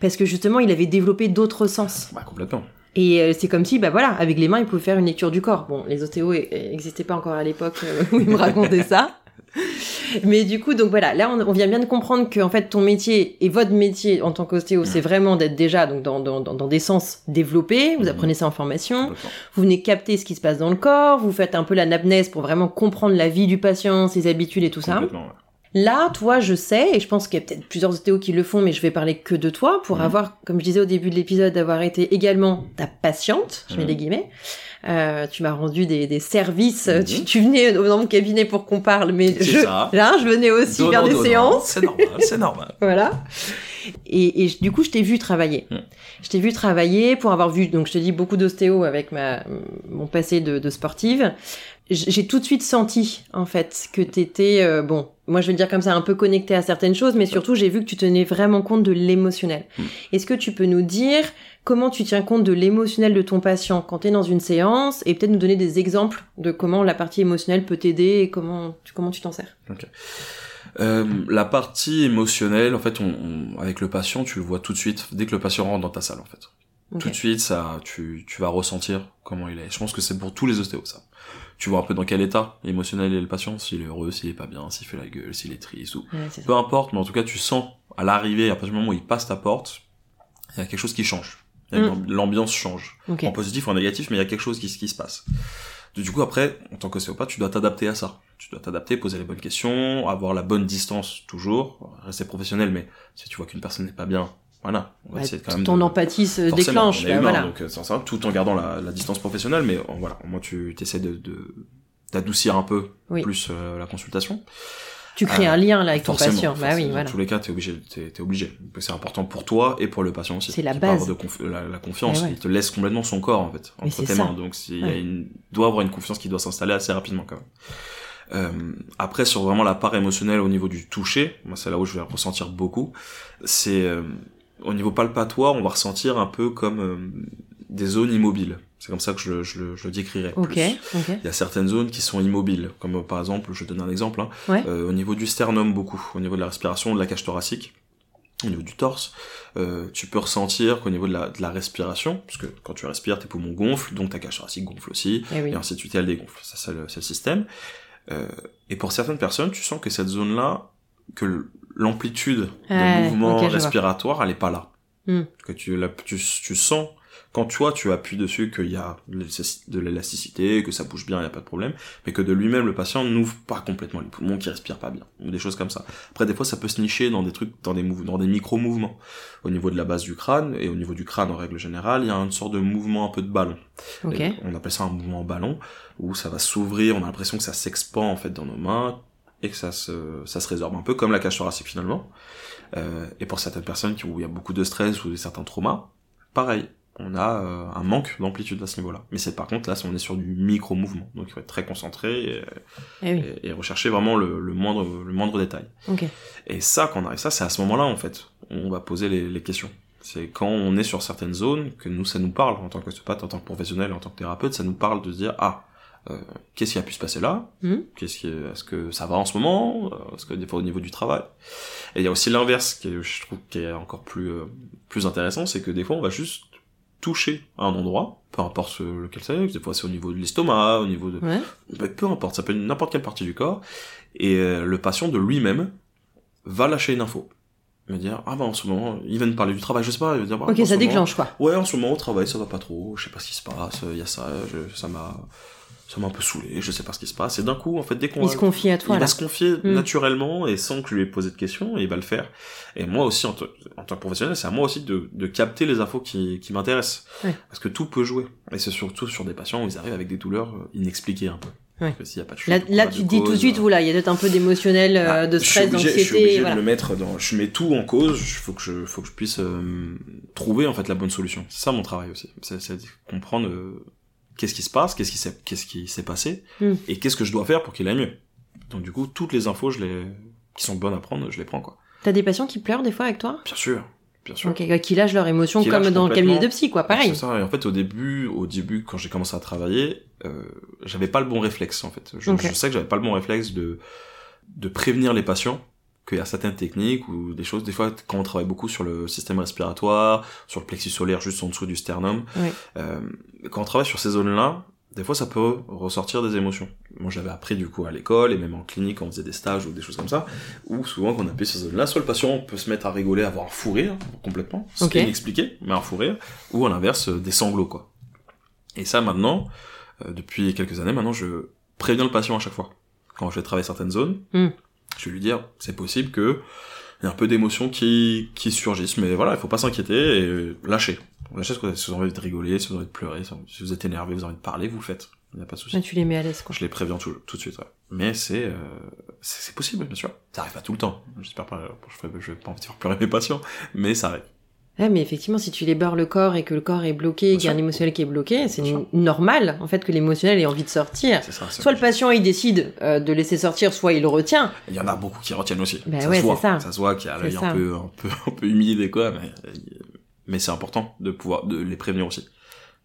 Parce que justement, il avait développé d'autres sens. Bah, complètement. Et euh, c'est comme si, bah voilà, avec les mains, il pouvait faire une lecture du corps. Bon, les ostéos n'existaient pas encore à l'époque euh, où il me racontait ça. [LAUGHS] Mais du coup, donc voilà, là, on, on vient bien de comprendre que en fait, ton métier et votre métier en tant qu'ostéo, c'est vraiment d'être déjà donc dans, dans, dans, des sens développés. Vous Mhm. apprenez ça en formation. Vous venez capter ce qui se passe dans le corps. Vous faites un peu l'anamnèse pour vraiment comprendre la vie du patient, ses habitudes et tout ça. Ouais. Là, toi, je sais, et je pense qu'il y a peut-être plusieurs ostéos qui le font, mais je vais parler que de toi pour Mhm. avoir, comme je disais au début de l'épisode, d'avoir été également ta patiente, je mets Mhm. des guillemets. Euh, tu m'as rendu des, des services. Mhm. Tu, tu venais dans mon cabinet pour qu'on parle, mais je, ça. là, je venais aussi faire des séances. C'est normal, c'est normal. [LAUGHS] Voilà. Et, et du coup, je t'ai vu travailler. Je t'ai vu travailler pour avoir vu, donc je te dis, beaucoup d'ostéo avec ma, mon passé de, de sportive. J'ai tout de suite senti, en fait, que t'étais, euh, bon, moi je vais le dire comme ça, un peu connecté à certaines choses, mais surtout j'ai vu que tu tenais vraiment compte de l'émotionnel. Mm. Est-ce que tu peux nous dire comment tu tiens compte de l'émotionnel de ton patient quand tu es dans une séance et peut-être nous donner des exemples de comment la partie émotionnelle peut t'aider et comment tu, comment tu t'en sers? Euh, la partie émotionnelle, en fait, on, on- avec le patient, tu le vois tout de suite, dès que le patient rentre dans ta salle, en fait. Tout de suite, ça, tu, tu vas ressentir comment il est. Je pense que c'est pour tous les ostéos, ça. Tu vois un peu dans quel état émotionnel est le patient, s'il est heureux, s'il est pas bien, s'il fait la gueule, s'il est triste ou... Ouais, c'est ça. Peu importe, mais en tout cas, tu sens, à l'arrivée, à partir du moment où il passe ta porte, il y a quelque chose qui change. Mm. L'ambiance change. En positif ou en négatif, mais il y a quelque chose qui, qui se passe. Du coup, après, en tant qu'ostéopathe, tu dois t'adapter à ça. Tu dois t'adapter, poser les bonnes questions, avoir la bonne distance toujours, rester professionnel, mais si tu vois qu'une personne n'est pas bien, voilà. On essayer quand même ton de- empathie se Forcément, déclenche. on est bah, humain, voilà. donc euh, sans ça, tout en gardant la, la distance professionnelle, mais euh, voilà, moi tu essaies de, de d'adoucir un peu Oui. plus euh, la consultation. Tu crées Ah, un lien là avec ton patient. Bah oui, voilà. Dans tous les cas, t'es obligé, t'es, t'es obligé. C'est important pour toi et pour le patient aussi. C'est la Il base. avoir de conf- la, la confiance. Eh ouais. Il te laisse complètement son corps en fait entre tes ça. mains. Donc a Ouais. une, doit avoir une confiance qui doit s'installer assez rapidement quand même. Euh, après sur vraiment la part émotionnelle au niveau du toucher, moi c'est là où je vais ressentir beaucoup. C'est euh, au niveau palpatoire, on va ressentir un peu comme euh, des zones immobiles. C'est comme ça que je, le- je, le- je le décrirais. Ok, plus. ok. Il y a certaines zones qui sont immobiles, comme euh, par exemple, je donne un exemple, hein, Ouais. euh, au niveau du sternum beaucoup, au niveau de la respiration, de la cage thoracique, au niveau du torse, euh, tu peux ressentir qu'au niveau de la, de la respiration, parce que quand tu respires, tes poumons gonflent, donc ta cage thoracique gonfle aussi, Eh oui. et ainsi de suite, elle dégonfle. Ça, c'est le, le système. Euh, et pour certaines personnes, tu sens que cette zone-là, que l'amplitude Ouais, de mouvement vois. respiratoire, elle est pas là. Hmm. Que tu, la, tu, tu sens, quand toi, tu appuies dessus qu'il y a de l'élasticité, que ça bouge bien, il n'y a pas de problème, mais que de lui-même, le patient n'ouvre pas complètement les poumons, qu'il respire pas bien, ou des choses comme ça. Après, des fois, ça peut se nicher dans des trucs, dans des, dans des micro-mouvements. Au niveau de la base du crâne, et au niveau du crâne en règle générale, il y a une sorte de mouvement un peu de ballon. Ok. Et On appelle ça un mouvement ballon, où ça va s'ouvrir, on a l'impression que ça s'expand en fait dans nos mains, et que ça se, ça se résorbe un peu comme la cage thoracique finalement. Euh, et pour certaines personnes qui, où il y a beaucoup de stress ou certains traumas, pareil, on a euh, un manque d'amplitude à ce niveau-là. Mais c'est par contre là, on est sur du micro-mouvement, donc il faut être très concentré et, Eh oui. et- et rechercher vraiment le, le moindre, le moindre détail. Ok. Et ça, quand on arrive ça, c'est à ce moment-là, en fait, on va poser les, les questions. C'est quand on est sur certaines zones que nous, ça nous parle, en tant qu'ostéopathe, en tant que professionnel, en tant que thérapeute, ça nous parle de se dire, ah, euh, qu'est-ce qui a pu se passer là Mhm. Qu'est-ce qui, est-ce que ça va en ce moment Euh, Est-ce que des fois au niveau du travail Et il y a aussi l'inverse, qui est, je trouve, qui est encore plus, euh, plus intéressant, c'est que des fois, on va juste toucher à un endroit, peu importe ce- lequel c'est, des fois c'est au niveau de l'estomac, au niveau de, Ouais. bah, peu importe, ça peut être n'importe quelle partie du corps, et euh, le patient de lui-même va lâcher une info. Il va dire, ah bah en ce moment, ils viennent parler du travail, je sais pas, il va dire, bah, Ok, ça moment- déclenche quoi. Ouais, en ce moment au travail, ça va pas trop, je sais pas ce qui se passe, il y a ça, je- ça m'a, ça m'a un peu saoulé, je sais pas ce qui se passe, et d'un coup, en fait, dès qu'on Il se confie à toi il là. va se confier Mm. naturellement et sans que je lui ai posé de questions, et il va le faire. Et moi aussi, en, en tant que professionnel, c'est à moi aussi de, de capter les infos qui, qui m'intéressent. Ouais. Parce que tout peut jouer. Et c'est surtout sur des patients où ils arrivent avec des douleurs euh, inexpliquées un peu. Ouais. Parce que s'il y a pas de Là, chute, là tu de dis tout de suite, euh, voilà, il y a peut-être un peu d'émotionnel, euh, ah, de stress, obligé- Je suis d'anxiété, obligé voilà. de le mettre dans, je mets tout en cause, il faut que je, faut que je puisse euh, trouver en fait la bonne solution. C'est ça mon travail aussi. C'est, comprendre euh, qu'est-ce qui se passe, qu'est-ce qui s'est, qu'est-ce qui s'est passé, Mm. et qu'est-ce que je dois faire pour qu'il aille mieux. Donc du coup, toutes les infos, je les, qui sont bonnes à prendre, je les prends quoi. T'as des patients qui pleurent des fois avec toi? Bien sûr, bien sûr. Ok, qui lâchent leurs émotions Qui comme dans le cabinet de psy, quoi, pareil. C'est ça. Et en fait, au début, au début, quand j'ai commencé à travailler, euh, j'avais pas le bon réflexe en fait. Je, je sais que j'avais pas le bon réflexe de de prévenir les patients qu'il y a certaines techniques ou des choses. Des fois, quand on travaille beaucoup sur le système respiratoire, sur le plexus solaire juste en dessous du sternum, Oui. euh, quand on travaille sur ces zones-là, des fois ça peut ressortir des émotions. Moi j'avais appris du coup à l'école et même en clinique quand on faisait des stages ou des choses comme ça, où souvent quand on appuie sur cette zone-là, soit le patient peut se mettre à rigoler, avoir un fou rire complètement, ce qui est inexpliqué, mais un fou rire, ou à l'inverse des sanglots quoi. Et ça maintenant, euh, depuis quelques années maintenant, je préviens le patient à chaque fois. Quand je vais travailler certaines zones, Hmm. Je vais lui dire c'est possible que il y a un peu d'émotions qui, qui surgissent, mais voilà, il faut pas s'inquiéter et lâcher. Lâchez ce que si vous avez envie de rigoler, si vous avez envie de pleurer, si vous êtes énervé, vous avez envie de parler, vous le faites. Il n'y a pas de souci. Ah, tu les mets à l'aise, quoi. Je les préviens tout, tout de suite, ouais. Mais c'est, euh, c'est c'est possible, bien sûr. Ça arrive pas tout le temps. J'espère pas, je fais, je vais pas envie de faire pleurer mes patients, mais ça arrive. Ouais, mais effectivement, si tu les barres le corps et que le corps est bloqué, qu'il y a un émotionnel qui est bloqué, c'est normal, en fait, que l'émotionnel ait envie de sortir. Ça. Soit le patient, il décide euh, de laisser sortir, soit il le retient. Il y en a beaucoup qui retiennent aussi. Bah ça ouais, se voit. ça. Ça se voit qu'il y a l'œil un peu, un peu, [LAUGHS] un peu humide et quoi, mais, mais c'est important de pouvoir, de les prévenir aussi.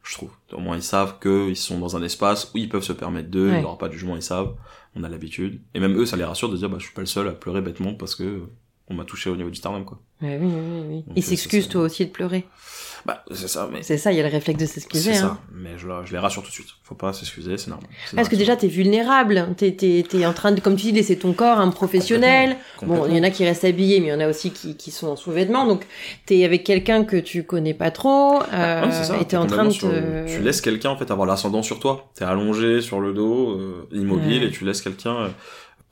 Je trouve. Au moins, ils savent qu'ils sont dans un espace où ils peuvent se permettre d'eux, Ouais. il n'y aura pas de jugement, ils savent. On a l'habitude. Et même eux, ça les rassure de dire, bah, je suis pas le seul à pleurer bêtement parce que on m'a touché au niveau du sternum, quoi. Ouais, oui, oui, oui. Donc, Il s'excuse, ça, ça- toi aussi, de pleurer. Bah, c'est ça, mais C'est ça, il y a le réflexe de c'est s'excuser. ça. Hein. Mais je, la- je les rassure tout de suite. Faut pas s'excuser, c'est normal. C'est Parce que déjà, t'es vulnérable. T'es, t'es, t'es en train de, comme tu dis, laisser ton corps à un professionnel. Bon, il y en a qui restent habillés, mais il y en a aussi qui, qui sont en sous-vêtements. Donc, t'es avec quelqu'un que tu connais pas trop. Euh, Ouais, c'est ça, et t'es en train de te... Tu laisses quelqu'un en fait avoir l'ascendant sur toi. T'es allongé sur le dos, euh, immobile, Ouais. et tu laisses quelqu'un euh,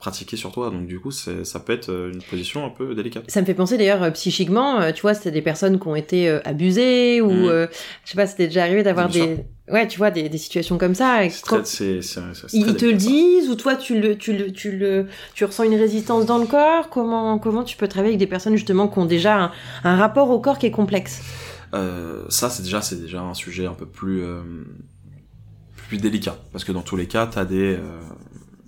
pratiquer sur toi. Donc du coup, ça peut être euh, une position un peu délicate. Ça me fait penser d'ailleurs euh, psychiquement, euh, tu vois, c'est des personnes qui ont été abusées ou euh, je sais pas, c'était déjà arrivé d'avoir des ouais, tu vois, des, des situations comme ça. et ils te le disent ou toi tu le tu le tu le tu ressens une résistance dans le corps? Comment comment tu peux travailler avec des personnes justement qui ont déjà un, un rapport au corps qui est complexe? Euh, ça, c'est déjà, c'est déjà un sujet un peu plus, euh, plus délicat. Parce que dans tous les cas, t'as des, euh,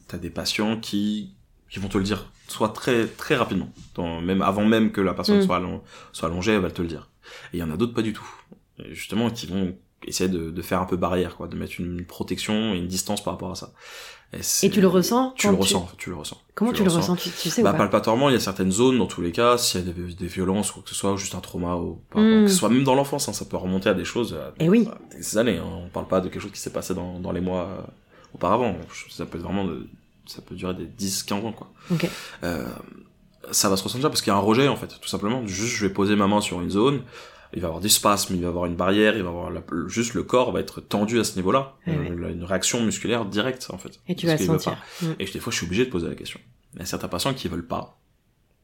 t'as des patients qui, qui vont te le dire, soit très, très rapidement. Dans- même avant même que la personne Mm. soit, allon- soit allongée, elle va te le dire. Et il y en a d'autres pas du tout. Et justement, qui vont essayer de, de faire un peu barrière, quoi, de mettre une protection et une distance par rapport à ça. Et tu le ressens Tu le ressens, tu le ressens. Comment tu, le ressens tu, tu sais Bah, ou pas? palpatoirement, il y a certaines zones, dans tous les cas, s'il y a des, des violences ou quoi que ce soit, ou juste un trauma, ou rapport- Mm. que ce soit même dans l'enfance, hein, ça peut remonter à des choses, à, Eh oui. à des années, hein. on parle pas de quelque chose qui s'est passé dans, dans les mois euh, auparavant, ça peut être vraiment de, ça peut durer des 10, 15 ans, quoi. Euh, ça va se ressentir parce qu'il y a un rejet, en fait, tout simplement. Juste, je vais poser ma main sur une zone, il va y avoir du spasme, il va y avoir une barrière, il va y avoir la- juste le corps va être tendu à ce niveau-là, Ouais, Euh, ouais. une réaction musculaire directe, en fait. Et tu vas sentir. pas. Mm. Et des fois, je suis obligé de poser la question. Il y a certains patients qui veulent pas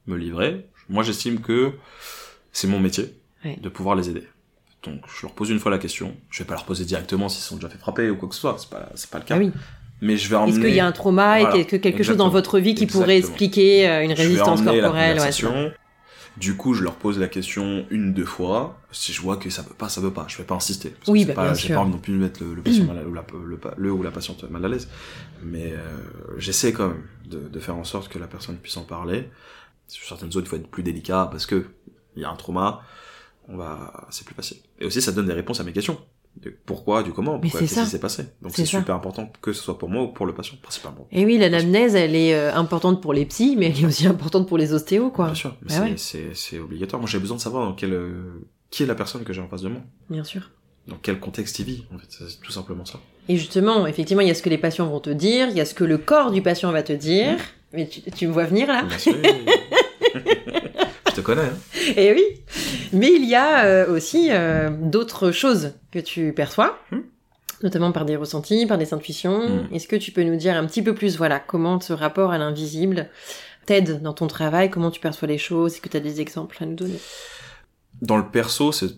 me livrer. Moi, j'estime que c'est mon métier Ouais. de pouvoir les aider. Donc, je leur pose une fois la question. Je vais pas leur poser directement s'ils sont déjà fait frapper ou quoi que ce soit. C'est pas, c'est pas le cas. Ah oui. Mais je vais emmener. Est-ce qu'il y a un trauma Voilà. et quelque, quelque chose dans votre vie qui pourrait expliquer euh, une je vais résistance emmener la corporelle ouais. Du coup, je leur pose la question une, deux fois. Si je vois que ça veut pas, ça veut pas. Je vais pas insister. Parce que Oui, c'est bah, pas, j'ai pas envie non plus de mettre le, le patient mal à, ou la, le, le ou la patiente mal à l'aise. Mais euh, j'essaie quand même de, de faire en sorte que la personne puisse en parler. Sur certaines zones, il faut être plus délicat parce que il y a un trauma. On va, c'est plus facile. Et aussi, ça donne des réponses à mes questions. Pourquoi, du comment, pourquoi, qu'est-ce qui s'est passé. Donc C'est super important que ce soit pour moi ou pour le patient, principalement. Et oui, l'anamnèse, elle est euh, importante pour les psys, mais elle est aussi [LAUGHS] importante pour les ostéos, quoi. Bien sûr, Bah c'est, ouais. obligatoire. Moi, j'ai besoin de savoir dans quel, euh, qui est la personne que j'ai en face de moi. Bien sûr. Dans quel contexte il vit, en fait. C'est tout simplement ça. Et justement, effectivement, il y a ce que les patients vont te dire, il y a ce que le corps du patient va te dire. Mais tu, tu me vois venir là Bien sûr. [LAUGHS] Connais, hein. Eh oui Mais il y a euh, aussi euh, d'autres choses que tu perçois, Hmm. notamment par des ressentis, par des intuitions. Hmm. Est-ce que tu peux nous dire un petit peu plus, voilà, comment ce rapport à l'invisible t'aide dans ton travail, comment tu perçois les choses, est-ce que tu as des exemples à nous donner? Dans le perso, c'est,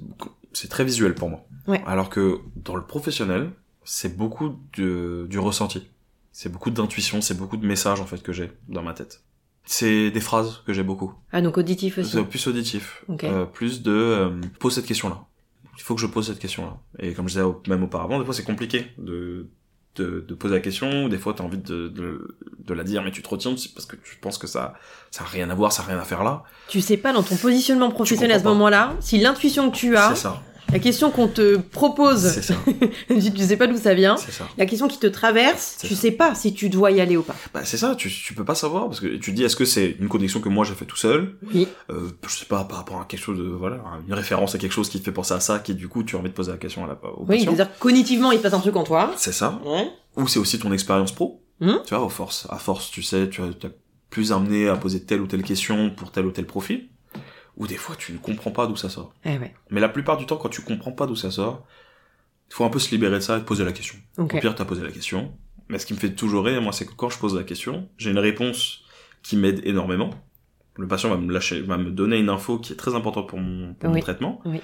c'est très visuel pour moi. Ouais. Alors que dans le professionnel, c'est beaucoup de, du ressenti. C'est beaucoup d'intuition, c'est beaucoup de messages, en fait, que j'ai dans ma tête. C'est des phrases que j'ai beaucoup. Ah, donc auditif aussi. Plus auditif. Ok. Euh, plus de euh, pose cette question-là. Il faut que je pose cette question-là. Et comme je disais même auparavant, des fois c'est compliqué de, de, de poser la question. Des fois t'as envie de, de, de la dire, mais tu te retiens parce que tu penses que ça ça a rien à voir, ça a rien à faire là. Tu sais pas dans ton positionnement professionnel à ce moment-là si l'intuition que tu as C'est ça. La question qu'on te propose, ça. [LAUGHS] tu sais pas d'où ça vient. Ça. La question qui te traverse, tu sais pas si tu dois y aller ou pas. Bah, c'est ça, tu, tu peux pas savoir, parce que tu te dis, est-ce que c'est une connexion que moi j'ai fait tout seul? Oui. euh, Je sais pas, par rapport à quelque chose de, voilà, une référence à quelque chose qui te fait penser à ça, qui du coup, tu as envie de poser la question à la, Oui, c'est-à-dire cognitivement, il se passe un truc en toi. C'est ça. Ouais. Ou c'est aussi ton expérience pro. Mhm. Tu vois, à force, à force, tu sais, tu as, tu as plus amené à poser telle ou telle question pour tel ou tel profil. Ou des fois, tu ne comprends pas d'où ça sort. Eh ouais. Mais la plupart du temps, quand tu comprends pas d'où ça sort, il faut un peu se libérer de ça et te poser la question. Au pire, t'as posé la question. Mais ce qui me fait toujours rire, moi, c'est que quand je pose la question, j'ai une réponse qui m'aide énormément. Le patient va me lâcher, va me donner une info qui est très importante pour mon, pour mon Oui. traitement. Oui.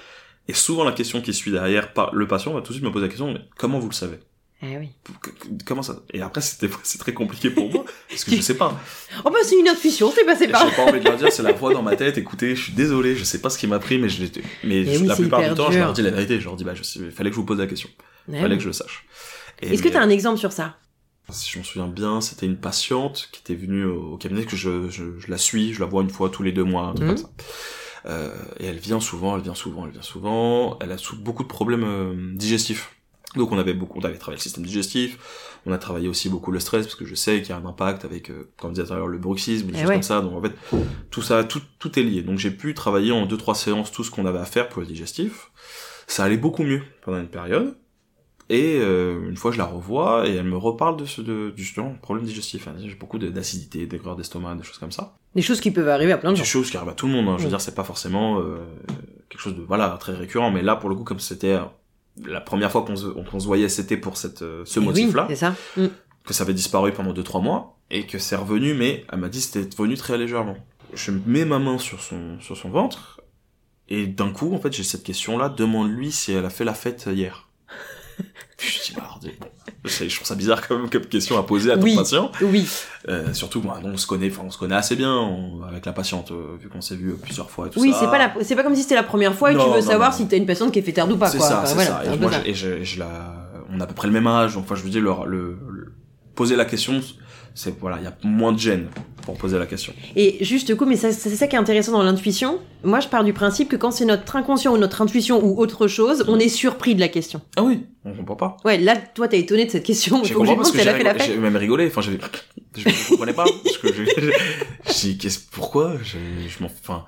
Et souvent, la question qui suit derrière, par le patient va tout de suite me poser la question, mais comment vous le savez? Eh oui. Que- que- Comment ça? Et après, c'était, [LAUGHS] c'est très compliqué pour moi, parce que je sais pas. [LAUGHS] Oh bah c'est une intuition, c'est passé J'ai par. pas envie de leur dire, c'est la [LAUGHS] voix dans ma tête, écoutez, je suis désolé, je sais pas ce qui m'a pris, mais je l'ai, mais Mais je- oui, la plupart du temps, je leur dis la vérité, je leur dis, bah, je fallait que je vous pose la question. Eh Fallait oui. que je le sache. Est-ce que mais- t'as un exemple sur ça? Si je m'en souviens bien, c'était une patiente qui était venue au cabinet que je, je, je la suis, je la vois une fois tous les deux mois, un truc Mhm. comme ça. Euh, et elle vient souvent, elle vient souvent, elle vient souvent. Elle a beaucoup de problèmes euh, digestifs. Donc on avait beaucoup, on avait travaillé le système digestif. On a travaillé aussi beaucoup le stress parce que je sais qu'il y a un impact avec, euh, comme tout à l'heure, le bruxisme, des Eh choses ouais. comme ça. Donc en fait, tout ça, tout, tout est lié. Donc j'ai pu travailler en deux trois séances tout ce qu'on avait à faire pour le digestif. Ça allait beaucoup mieux pendant une période. Et euh, une fois, je la revois et elle me reparle de ce de, du justement, problème digestif. J'ai beaucoup d'acidité, d'aigreur d'estomac, des choses comme ça. Des choses qui peuvent arriver à plein de Des gens. choses qui arrivent à tout le monde. Hein. Je veux Oui. dire, c'est pas forcément euh, quelque chose de voilà très récurrent. Mais là, pour le coup, comme c'était euh, la première fois qu'on se, voyait, c'était pour cette euh, ce Eh motif-là, Oui, c'est ça. Mm. que ça avait disparu pendant 2-3 mois et que c'est revenu. Mais elle m'a dit c'était revenu très légèrement. Je mets ma main sur son sur son ventre et d'un coup, en fait, j'ai cette question-là. Demande-lui si elle a fait la fête hier. Puis [LAUGHS] je dis bah, bon, je trouve ça bizarre quand même comme question à poser à ton Oui. patient. Oui. Euh, surtout, bah, on se connaît, enfin, on se connaît assez bien on- avec la patiente, euh, vu qu'on s'est vu plusieurs fois et tout Oui, ça. c'est pas la... c'est pas comme si c'était la première fois et que tu veux non, savoir non. si t'as une patiente qui est fêtarde ou pas C'est quoi. ça, Enfin, c'est voilà, ça. Et moi, et je, je la, on a à peu près le même âge, donc, enfin, je veux dire, le, le, le- poser la question, c'est, voilà, il y a moins de gêne pour poser la question. Et juste coup, mais c'est ça qui est intéressant dans l'intuition. Moi, je pars du principe que quand c'est notre inconscient ou notre intuition ou autre chose, on est surpris de la question. Ah oui, on comprend pas. Ouais, là, toi, t'as étonné de cette question. J'ai compris parce que j'ai j'ai même rigolé, enfin, j'avais, je, je comprenais pas, parce que dis, qu'est-ce, pourquoi, je, je m'en, enfin,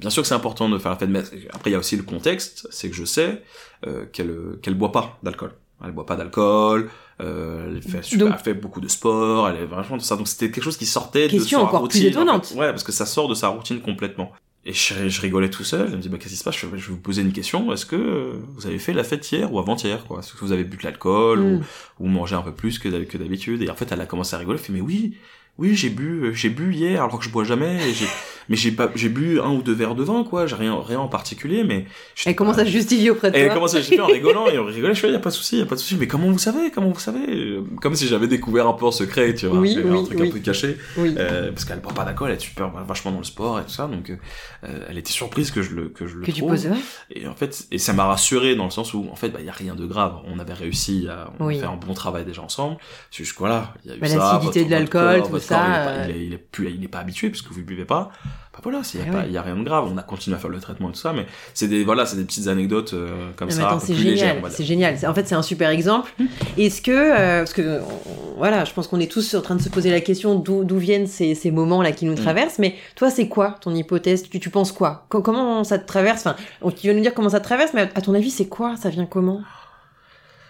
bien sûr que c'est important de faire la fête, mais après, il y a aussi le contexte, c'est que je sais, euh, qu'elle, qu'elle boit pas d'alcool. Elle boit pas d'alcool, euh, elle fait, super- Donc- elle fait beaucoup de sport, elle est vachement de ça, donc c'était quelque chose qui sortait de sa encore plus routine. en étonnante. fait. Ouais, parce que ça sort de sa routine complètement. Et je, je rigolais tout seul, elle me dit, bah, qu'est-ce qui se passe? Je, je vais vous poser une question, est-ce que euh, vous avez fait la fête hier ou avant-hier, quoi? Est-ce que vous avez bu de l'alcool ou, Mm. ou manger un peu plus que d'habitude? Et en fait elle a commencé à rigoler elle fait mais oui oui j'ai bu euh, j'ai bu hier alors que je bois jamais et [LAUGHS] mais j'ai pas j'ai bu un ou deux verres de vin quoi j'ai rien rien en particulier mais Elle commence à justifier auprès de elle toi. commence à justifier en [LAUGHS] rigolant et on rigolait je fais y a pas de souci y a pas de souci mais comment vous savez comment vous savez Euh, comme si j'avais découvert un peu en secret tu vois Oui, un truc oui. un peu caché Oui. euh, parce qu'elle boit pas d'alcool elle est super vachement dans le sport et tout ça donc euh, euh, elle était surprise que je le que je le que tu poses, ouais. et en fait, et ça m'a rassuré dans le sens où, en fait, bah, y a rien de grave. On avait réussi à on fait un bon travail déjà ensemble. C'est juste que voilà, il y a eu Bah, ça. l'acidité de l'alcool, votre corps, ça, il est pas- euh. Pas habitué parce que vous ne buvez pas. Bah voilà, il a ouais. il y a rien de grave. On a continué à faire le traitement et tout ça, mais c'est des, voilà, c'est des petites anecdotes euh, comme Non, ça, c'est génial, c'est génial. En fait, c'est un super exemple. Est-ce que, euh, parce que, on- voilà, je pense qu'on est tous en train de se poser la question d'où viennent ces, ces moments-là qui nous Mm. traversent. Mais toi, c'est quoi ton hypothèse? Tu, tu penses quoi? Co- Comment ça te traverse? Enfin, tu vas nous dire comment ça te traverse, mais à, à ton avis, c'est quoi? Ça vient comment?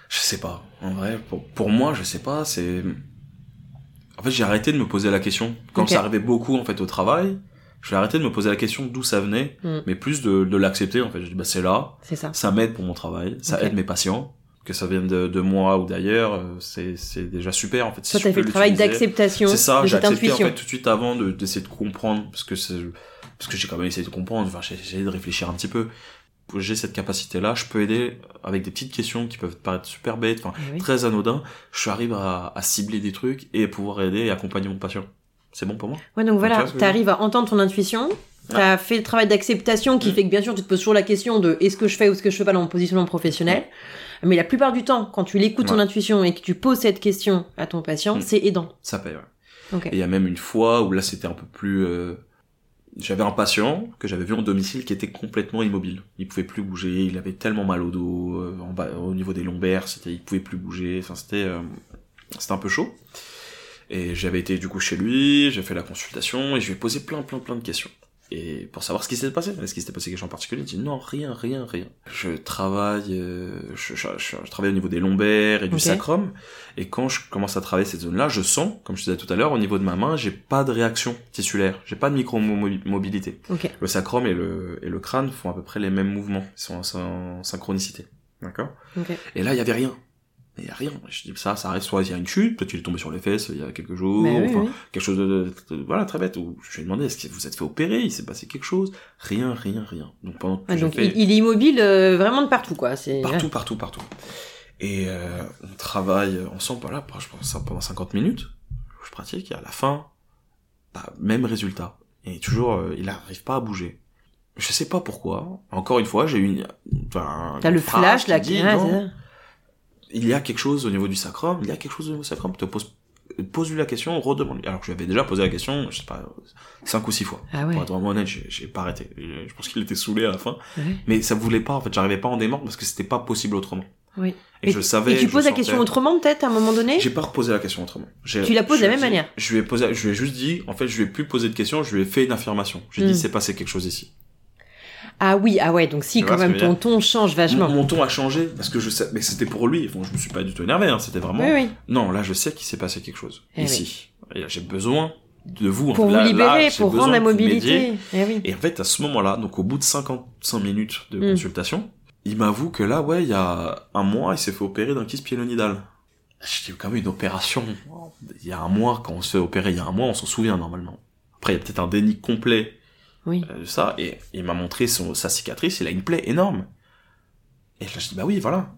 Je sais pas. En vrai, pour, pour moi, je sais pas. C'est. En fait, j'ai arrêté de me poser la question quand ça arrivait beaucoup en fait au travail. J'ai arrêté de me poser la question d'où ça venait, Mm. mais plus de, de l'accepter. En fait, je dis bah c'est là, C'est ça. ça m'aide pour mon travail, ça aide mes patients. Que ça vienne de, de moi ou d'ailleurs, euh, c'est c'est déjà super en fait. si je t'as fait le travail d'acceptation C'est ça, j'ai accepté en intuition. fait tout de suite avant de- d'essayer de, comprendre parce que c'est parce que j'ai quand même essayé de comprendre. Enfin, j'ai essayé de réfléchir un petit peu. J'ai cette capacité-là, je peux aider avec des petites questions qui peuvent paraître super bêtes, enfin oui. très anodin. Je arrive à, à cibler des trucs et pouvoir aider et accompagner mon patient. C'est bon pour moi? Ouais, donc Tu voilà, veux t'arrives à entendre ton intuition. T'as fait le travail d'acceptation qui Mm. fait que bien sûr tu te poses toujours la question de est-ce que je fais ou est-ce que je fais pas dans mon positionnement professionnel. Mais la plupart du temps, quand tu l'écoutes ton intuition et que tu poses cette question à ton patient, Mm. c'est aidant. Ça paye. Ouais. Et il y a même une fois où là c'était un peu plus, euh, j'avais un patient que j'avais vu en domicile qui était complètement immobile. Il pouvait plus bouger, il avait tellement mal au dos, euh, au niveau des lombaires, c'était, il pouvait plus bouger. Enfin, c'était, euh, c'était un peu chaud. Et j'avais été du coup chez lui, j'ai fait la consultation et je lui ai posé plein, plein, plein de questions et pour savoir ce qui s'était passé. Est-ce qu'il s'était passé quelque chose en particulier Il dit non, rien, rien, rien. Je travaille, euh, je, je, je, travaille au niveau des lombaires et du sacrum, et quand je commence à travailler cette zone-là, je sens, comme je disais tout à l'heure, au niveau de ma main, j'ai pas de réaction tissulaire, j'ai pas de micro-mobilité. Okay. Le sacrum et le, et le crâne font à peu près les mêmes mouvements, ils sont en, synchronicité. D'accord? Okay. Et là, il y avait rien il y a rien. Je dis ça, ça arrive soit il y a une chute, peut-être qu'il est tombé sur les fesses il y a quelques jours, oui, enfin oui. quelque chose de, de, voilà très bête. Ou je lui ai demandé est-ce que vous êtes fait opérer, il s'est passé quelque chose, rien, rien, rien. Donc pendant ah, donc fait... il, il, est immobile euh, vraiment de partout quoi. C'est partout, partout, partout. Et euh, on travaille ensemble, voilà, je pense ça pendant 50 minutes. Je pratique et à la fin, bah, même résultat. Et toujours, euh, il arrive pas à bouger. Je sais pas pourquoi. Encore une fois, j'ai eu une. Enfin, T'as le flash là qui dit, non, il y a quelque chose au niveau du sacrum, il y a quelque chose au niveau du sacrum, te pose, pose-lui la question, redemande-lui. Alors que je lui avais déjà posé la question, je sais pas, cinq ou six fois. Ah ouais. Pour être vraiment honnête, j'ai pas arrêté. Je pense qu'il était saoulé à la fin. Ouais. Mais ça voulait pas, en fait, j'arrivais pas en démordre parce que c'était pas possible autrement. Oui. Et, et je savais. Et tu poses la question autrement peut-être à un moment donné? J'ai pas reposé la question autrement. Tu la poses de la même dit, manière. Je lui ai posé, je lui ai juste dit, en fait, je lui ai plus posé de questions, je lui ai fait une affirmation. J'ai Mm. dit, c'est passé quelque chose ici. Ah oui, ah ouais, donc si Tu quand même ton ton change vachement. Mon, mon ton a changé parce que je sais, mais c'était pour lui. Bon, je me suis pas du tout énervé, hein, c'était vraiment. Oui, oui. Non, là, je sais qu'il s'est passé quelque chose Eh ici. Et là, j'ai besoin de vous. Pour là, vous libérer, là, pour rendre la mobilité. Eh oui. Et en fait, à ce moment-là, donc au bout de 55 minutes de Mm. consultation, il m'avoue que là, ouais, il y a un mois, il s'est fait opérer d'un kyste pyélonidal. Je dis quand même une opération. Il y a un mois, quand on se fait opérer, il y a un mois, on s'en souvient normalement. Après, il y a peut-être un déni complet Oui. euh, ça, et il m'a montré son, sa cicatrice, il a une plaie énorme. Et là, je dis, bah oui, voilà.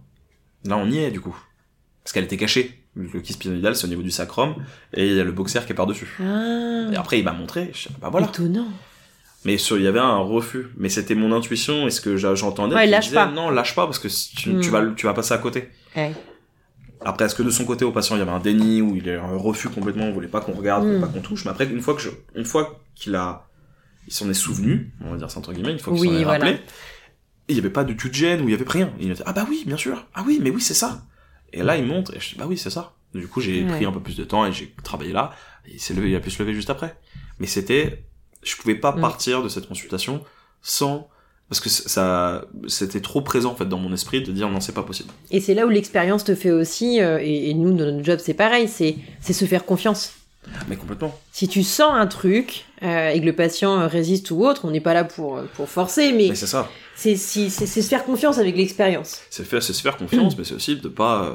Là, on y est, du coup. Parce qu'elle était cachée. Le pyélonidal, c'est au niveau du sacrum, et il y a le boxer qui est par-dessus. Ah. Et après, il m'a montré, je dis, bah voilà. Étonnant. Mais sur- il y avait un refus. Mais c'était mon intuition et ce que j'entendais. Ouais, lâche disait, pas. Non, lâche pas parce que tu, Hmm. tu vas, tu vas passer à côté. Ouais. Après, est-ce que de son côté, au patient, il y avait un déni ou il y a un refus complètement, on voulait pas qu'on regarde, Hmm. pas qu'on touche? Mais après, une fois que je, une fois qu'il a, il s'en est souvenu, on va dire ça entre guillemets, une fois qu'il Oui, s'en est voilà. rappelé, il y avait pas de gêne ou il y avait rien. Il a dit, ah bah oui, bien sûr. Ah oui, mais oui, c'est ça. Et là, il monte et je dis, bah oui, c'est ça. Du coup, j'ai Ouais. pris un peu plus de temps et j'ai travaillé là. Et il s'est levé, il a pu se lever juste après. Mais c'était, je pouvais pas Mm. partir de cette consultation sans, parce que ça, c'était trop présent, en fait, dans mon esprit de dire non, c'est pas possible. Et c'est là où l'expérience te fait aussi, euh, et, et nous, dans notre job, c'est pareil, c'est c'est se faire confiance. Mais complètement. Si tu sens un truc euh, et que le patient euh, résiste ou autre, on n'est pas là pour, euh, pour forcer, mais Mais c'est ça. c'est si, c'est- c'est se faire confiance avec l'expérience. C'est se faire confiance, Mm. mais c'est aussi de pas, euh,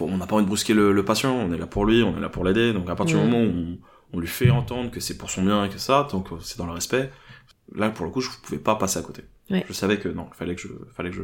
on n'a pas envie de brusquer le, le patient, on est là pour lui, on est là pour l'aider, donc à partir du Mm. moment où on, on lui fait entendre que c'est pour son bien et que ça, donc euh, c'est dans le respect, là pour le coup je pouvais pas passer à côté. Ouais. Je savais que non, il fallait que je, fallait que je,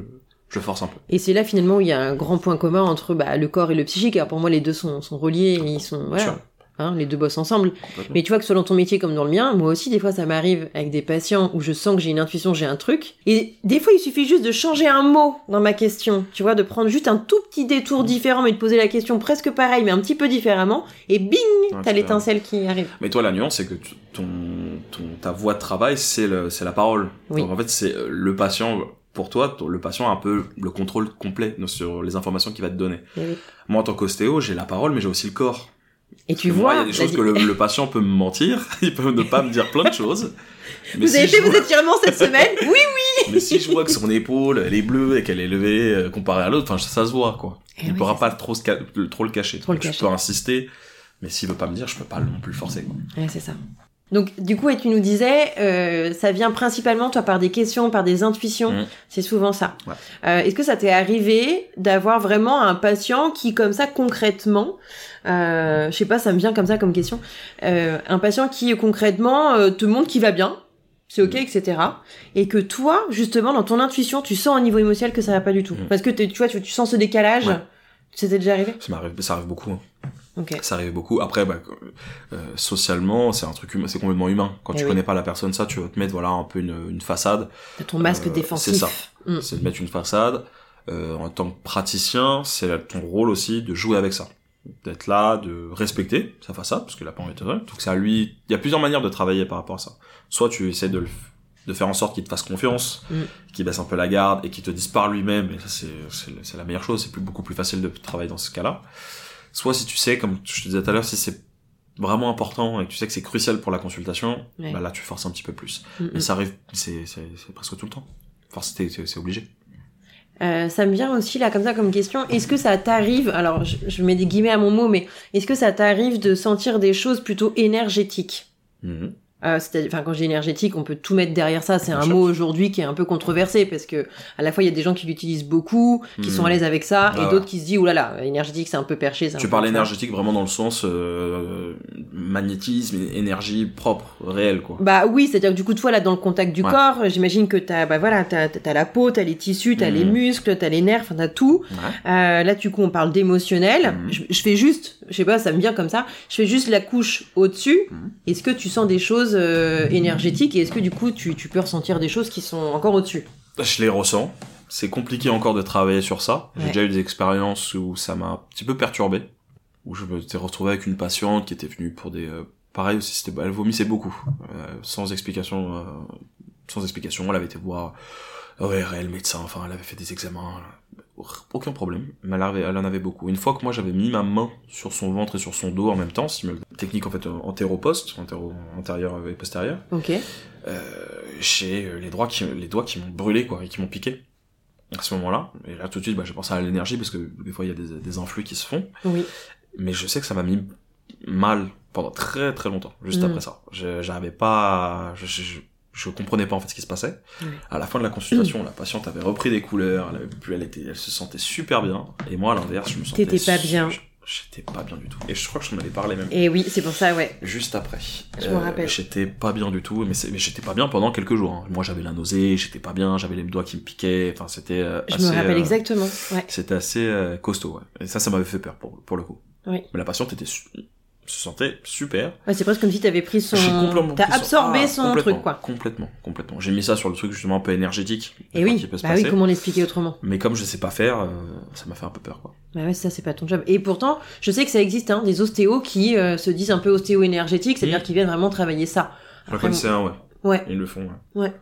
je force un peu. Et c'est là finalement où il y a un grand point commun entre bah, le corps et le psychique. Alors pour moi, les deux sont, sont reliés, et ils sont voilà, hein, les deux bossent ensemble. Mais tu vois que dans ton métier comme dans le mien, moi aussi des fois ça m'arrive avec des patients où je sens que j'ai une intuition, j'ai un truc. Et des fois il suffit juste de changer un mot dans ma question, tu vois, de prendre juste un tout petit détour différent mais de poser la question presque pareil mais un petit peu différemment. Et bing, Ouais, t'as l'étincelle qui arrive. Mais toi, la nuance, c'est que ton, ton, ta voie de travail, c'est la parole. Oui. Donc en fait, c'est euh, le patient, pour toi, le patient a un peu le contrôle complet sur les informations qu'il va te donner. Et, oui. Moi, en tant qu'ostéo, j'ai la parole, mais j'ai aussi le corps. Et tu vois, il y a des choses que le, le patient peut me mentir, [LAUGHS] il peut ne pas me dire plein de choses. Mais vous si avez fait vos vois- étirements cette semaine? Oui, [LAUGHS] Mais si je vois que son épaule, elle est bleue et qu'elle est levée euh, comparée à l'autre, enfin, ça, ça se voit, quoi. Eh il oui, pourra pas trop, trop le cacher. Trop le je cacher. peux insister, mais s'il veut pas me dire, je peux pas non plus le forcer, quoi. Ouais, c'est ça. Donc, du coup, et tu nous disais, euh, ça vient principalement, toi, par des questions, par des intuitions. Mm. C'est souvent ça. Ouais. Euh, Est-ce que ça t'est arrivé d'avoir vraiment un patient qui, comme ça, concrètement, euh, je sais pas, ça me vient comme ça comme question, euh, un patient qui, concrètement, euh, te montre qu'il va bien, c'est ok, Mm. etc. Et que toi, justement, dans ton intuition, tu sens au niveau émotionnel que ça va pas du tout? Mm. Parce que tu vois, tu, tu sens ce décalage. Ouais. C'était déjà arrivé? Ça m'arrive, ça arrive beaucoup. hein. Ok. Ça arrive beaucoup. Après, bah, euh, socialement, c'est un truc c'est complètement humain. Quand Eh tu oui. connais pas la personne, ça, tu vas te mettre, voilà, un peu une, une façade. T'as ton masque Euh, défensif. c'est ça. Mm. C'est de mettre une façade. Euh, en tant que praticien, c'est ton rôle aussi de jouer avec ça. d'être là, de respecter sa façade, parce qu'il a pas envie de te Donc c'est à lui, il y a plusieurs manières de travailler par rapport à ça. Soit tu essaies de le de faire en sorte qu'il te fasse confiance, Mm. qu'il baisse un peu la garde et qu'il te dise par lui-même, et ça c'est, la meilleure chose, c'est plus, beaucoup plus facile de travailler dans ce cas-là. Soit si tu sais, comme je te disais tout à l'heure, si c'est vraiment important et que tu sais que c'est crucial pour la consultation, Ouais. bah là tu forces un petit peu plus. Mm, mm. ça arrive, c'est, c'est, c'est presque tout le temps. Enfin, c'est, obligé. Euh, ça me vient aussi là comme ça comme question. Est-ce que ça t'arrive, alors je, je mets des guillemets à mon mot, mais est-ce que ça t'arrive de sentir des choses plutôt énergétiques? Mhm. Euh, enfin, quand dis énergétique, on peut tout mettre derrière ça. C'est un mot aujourd'hui qui est un peu controversé parce que à la fois il y a des gens qui l'utilisent beaucoup, qui sont à l'aise avec ça, Ah et ouais. d'autres qui se disent oulala, énergétique c'est un peu perché. Tu parles énergétique vraiment dans le sens euh, magnétisme, énergie propre, réelle quoi. Bah oui, c'est-à-dire que du coup, toi, là, dans le contact du Ouais. corps, j'imagine que t'as, bah voilà, t'as, la peau, t'as les tissus, t'as Mhm. les muscles, t'as les nerfs, t'as tout. Ouais. Euh, là, du coup, on parle d'émotionnel. Je, je fais juste, je sais pas, ça me vient comme ça, je fais juste la couche au-dessus. Mhm. Est-ce que tu sens des choses euh, énergétiques et est-ce que du coup, tu, tu peux ressentir des choses qui sont encore au-dessus? Je les ressens. C'est compliqué encore de travailler sur ça. J'ai Ouais. déjà eu des expériences où ça m'a un petit peu perturbé. Où je me suis retrouvé avec une patiente qui était venue pour des... euh, pareil aussi, c'était, elle vomissait beaucoup. euh, sans explication. euh, sans explication, elle avait été voir... Ouais, réel médecin, enfin, elle avait fait des examens. Aucun problème. Mais elle, en avait beaucoup. Une fois que moi j'avais mis ma main sur son ventre et sur son dos en même temps, technique en fait antéro-poste, antéro, antérieur et postérieur, Ok. euh, j'ai euh, les doigts qui les doigts qui m'ont brûlé quoi et qui m'ont piqué à ce moment-là et là tout de suite bah, j'ai pensé à l'énergie parce que des fois il y a des, des influx qui se font Oui. mais je sais que ça m'a mis mal pendant très très longtemps juste Mm. après ça je j'avais pas je, je, je, comprenais pas en fait ce qui se passait à la fin de la consultation la patiente avait repris des couleurs elle avait plus elle était elle se sentait super bien et moi à l'inverse je me sentais T'étais pas bien. j'étais pas bien du tout et je crois que je t'en avais parlé même Et oui, c'est pour ça, ouais. juste après. Je me rappelle. J'étais pas bien du tout, mais, mais j'étais pas bien pendant quelques jours. hein. Moi, j'avais la nausée, j'étais pas bien, j'avais les doigts qui me piquaient. Enfin, c'était euh, Je assez. me rappelle euh, exactement. Ouais. C'était assez euh, costaud. Ouais. Et ça, ça m'avait fait peur pour, pour le coup. Oui. Mais la patiente était se sentait super. Ouais, c'est presque comme si t'avais pris son. T'as absorbé Ah, son truc, quoi. Complètement, complètement. J'ai mis ça sur le truc justement un peu énergétique. Et oui, qui peut se bah oui, comment l'expliquer autrement Mais comme je sais pas faire, euh, ça m'a fait un peu peur, quoi. Bah ouais, ça c'est pas ton job. Et pourtant, je sais que ça existe, hein, des ostéos qui euh, se disent un peu ostéo-énergétiques, c'est-à-dire Mhm. qu'ils viennent vraiment travailler ça. Après, connaissais un, ouais. Ouais, Ils le font, ouais.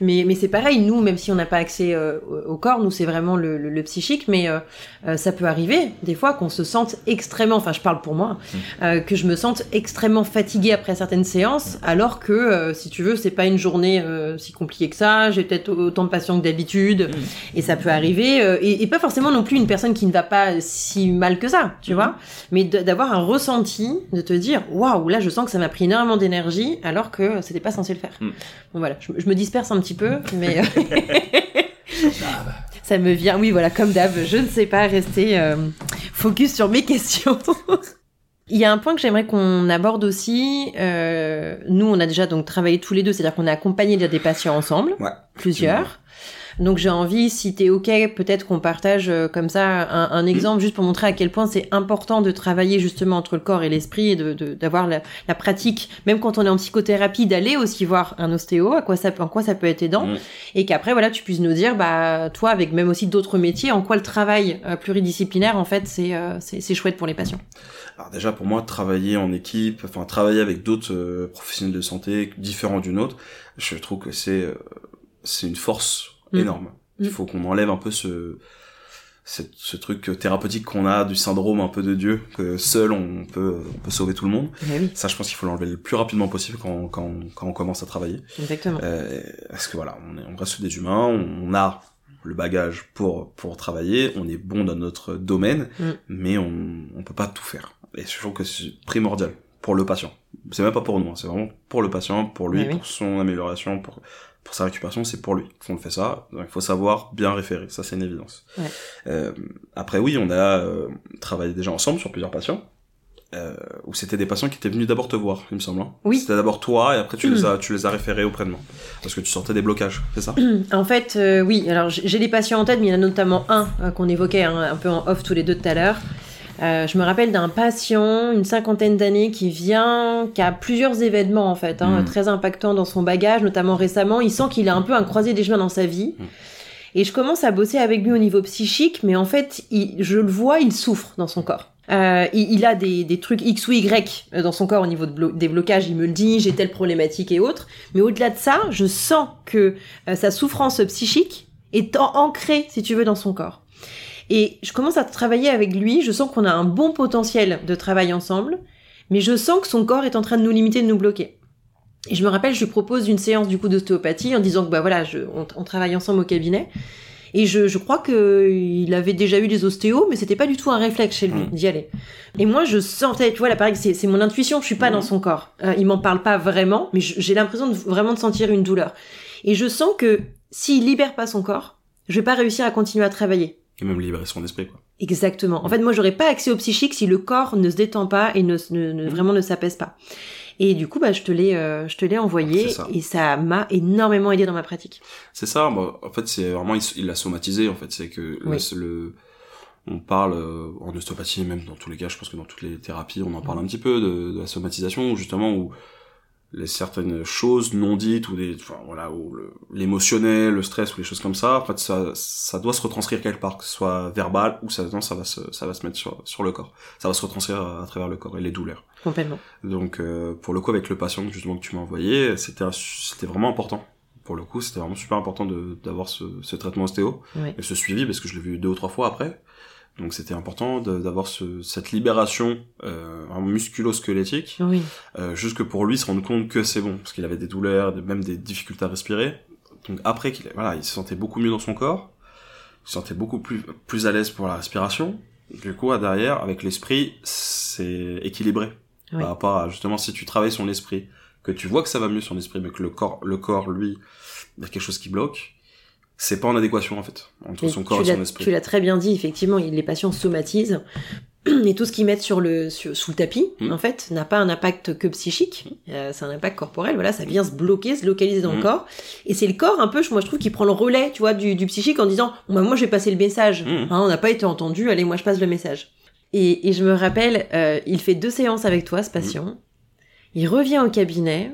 mais, mais c'est pareil, nous, même si on n'a pas accès euh, au corps, nous c'est vraiment le, le- le psychique, mais euh, euh, ça peut arriver des fois qu'on se sente extrêmement, enfin je parle pour moi, Mhm. euh, que je me sente extrêmement fatiguée après certaines séances, alors que euh, si tu veux, c'est pas une journée euh, si compliquée que ça, j'ai peut-être autant de patients que d'habitude, Mhm. et ça peut arriver, euh, et, et pas forcément non plus une personne qui ne va pas si mal que ça, tu vois, mais d'avoir un ressenti, de te dire, waouh, là je sens que ça m'a pris énormément d'énergie, alors que c'était pas censé le faire. Mhm. Bon voilà, je, je me disperse un petit peu, mais [LAUGHS] ça me vient. Oui, voilà, comme d'hab, je ne sais pas rester euh, focus sur mes [LAUGHS] questions. Il y a un point que j'aimerais qu'on aborde aussi. euh, nous, on a déjà donc travaillé tous les deux, c'est-à-dire qu'on a accompagné déjà des patients ensemble, Ouais. plusieurs. Donc j'ai envie, si t'es ok, peut-être qu'on partage euh, comme ça un, un exemple juste pour montrer à quel point c'est important de travailler justement entre le corps et l'esprit et de de- d'avoir la, la pratique, même quand on est en psychothérapie, d'aller aussi voir un ostéo, à quoi ça, en quoi ça peut être aidant, Mm. et qu'après voilà tu puisses nous dire, bah toi avec même aussi d'autres métiers, en quoi le travail euh, pluridisciplinaire en fait c'est euh, c'est c'est chouette pour les patients. Alors déjà pour moi travailler en équipe, enfin travailler avec d'autres euh, professionnels de santé différents d'une autre, je trouve que c'est euh, c'est une force Mm. énorme. Il Mm. faut qu'on enlève un peu ce ce truc thérapeutique qu'on a du syndrome un peu de Dieu que seul on peut on peut sauver tout le monde. Oui, Ça je pense qu'il faut l'enlever le plus rapidement possible quand quand quand on commence à travailler. exactement. Euh, parce que voilà, on, est, on reste des humains, on, on a le bagage pour pour travailler, on est bon dans notre domaine, Mm. mais on on peut pas tout faire. Et je trouve que c'est primordial pour le patient. C'est même pas pour nous, hein, c'est vraiment pour le patient, pour lui, oui. pour son amélioration, pour pour sa récupération, c'est pour lui qu'on fait ça. Donc il faut savoir bien référer, ça c'est une évidence. Ouais. Euh, après oui, on a euh, travaillé déjà ensemble sur plusieurs patients. Euh, où c'était des patients qui étaient venus d'abord te voir, il me semble. hein. Oui. C'était d'abord toi et après tu Mm. les as tu les as référés auprès de moi parce que tu sentais des blocages, c'est ça? En fait, oui. Alors, j'ai des patients en tête, mais il y en a notamment un qu'on évoquait hein, un peu en off tous les deux tout à l'heure. Euh, je me rappelle d'un patient, une cinquantaine d'années, qui vient, qui a plusieurs événements en fait, hein, Mm. très impactants dans son bagage, notamment récemment. Il sent qu'il a un peu un croisé des chemins dans sa vie. Mm. Et je commence à bosser avec lui au niveau psychique, mais en fait, il- je le vois, il souffre dans son corps. Euh, il, il a des, des trucs X ou Y dans son corps au niveau de blo- des blocages, il me le dit, j'ai telle problématique et autres. Mais au-delà de ça, je sens que euh, sa souffrance psychique est ancrée, si tu veux, dans son corps. Et je commence à travailler avec lui, je sens qu'on a un bon potentiel de travail ensemble, mais je sens que son corps est en train de nous limiter, de nous bloquer. Et je me rappelle, je lui propose une séance du coup d'ostéopathie en disant que bah voilà, je, on, on travaille ensemble au cabinet. Et je, je crois que il avait déjà eu des ostéos, mais c'était pas du tout un réflexe chez lui Mm. d'y aller. Et moi, je sentais, tu vois, là, pareil, c'est mon intuition, je suis pas Mhm. dans son corps. Euh, il m'en parle pas vraiment, mais j'ai l'impression de vraiment de sentir une douleur. Et je sens que s'il libère pas son corps, je vais pas réussir à continuer à travailler. Et même libérer son esprit, quoi. Exactement. En fait, moi, j'aurais pas accès au psychique si le corps ne se détend pas et ne, ne- ne- Mhm. vraiment ne s'apaise pas. Et du coup, bah, je te l'ai, euh, je te l'ai envoyé ça. et ça m'a énormément aidé dans ma pratique. C'est ça, moi, en fait, c'est vraiment, il, il l'a somatisé, en fait, c'est que le- Oui. c'est le, on parle euh, en ostéopathie, même dans tous les cas, je pense que dans toutes les thérapies, on en parle un petit peu de, de la somatisation, justement, où les certaines choses non dites, ou des, enfin, voilà, ou l'émotionnel, le stress, ou les choses comme ça, en fait, ça, ça doit se retranscrire quelque part, que ce soit verbal, ou ça, non, ça va se, ça va se mettre sur, sur le corps. Ça va se retranscrire à, à travers le corps et les douleurs. Complètement. Donc euh, pour le coup avec le patient justement que tu m'as envoyé, c'était c'était vraiment important. Pour le coup, c'était vraiment super important de d'avoir ce, ce traitement ostéo Ouais. et ce suivi parce que je l'ai vu deux ou trois fois après. Donc c'était important d'avoir ce, cette libération euh, musculo-squelettique, Oui. euh, juste que pour lui se rendre compte que c'est bon parce qu'il avait des douleurs, même des difficultés à respirer. Donc après qu'il voilà, il se sentait beaucoup mieux dans son corps, il se sentait beaucoup plus plus à l'aise pour la respiration. Du coup, à derrière, avec l'esprit, c'est équilibré Oui. par rapport à justement si tu travailles son esprit, que tu vois que ça va mieux son esprit, mais que le corps, le corps lui, il y a quelque chose qui bloque, c'est pas en adéquation en fait entre son corps et son esprit. Tu l'as très bien dit, effectivement, les patients somatisent. [CLEARS THROAT] Et tout ce qu'ils mettent sur le, sur- sous le tapis, Mm. en fait, n'a pas un impact que psychique. Euh, c'est un impact corporel. Voilà, ça vient se bloquer, se localiser dans le Mm. corps. Et c'est le corps, un peu, moi, je trouve, qui prend le relais, tu vois, du, du psychique en disant, bah, moi, je vais passer le message. Hein, on n'a pas été entendu. Allez, moi, je passe le message. Et, et je me rappelle, euh, il fait deux séances avec toi, ce patient. Il revient au cabinet.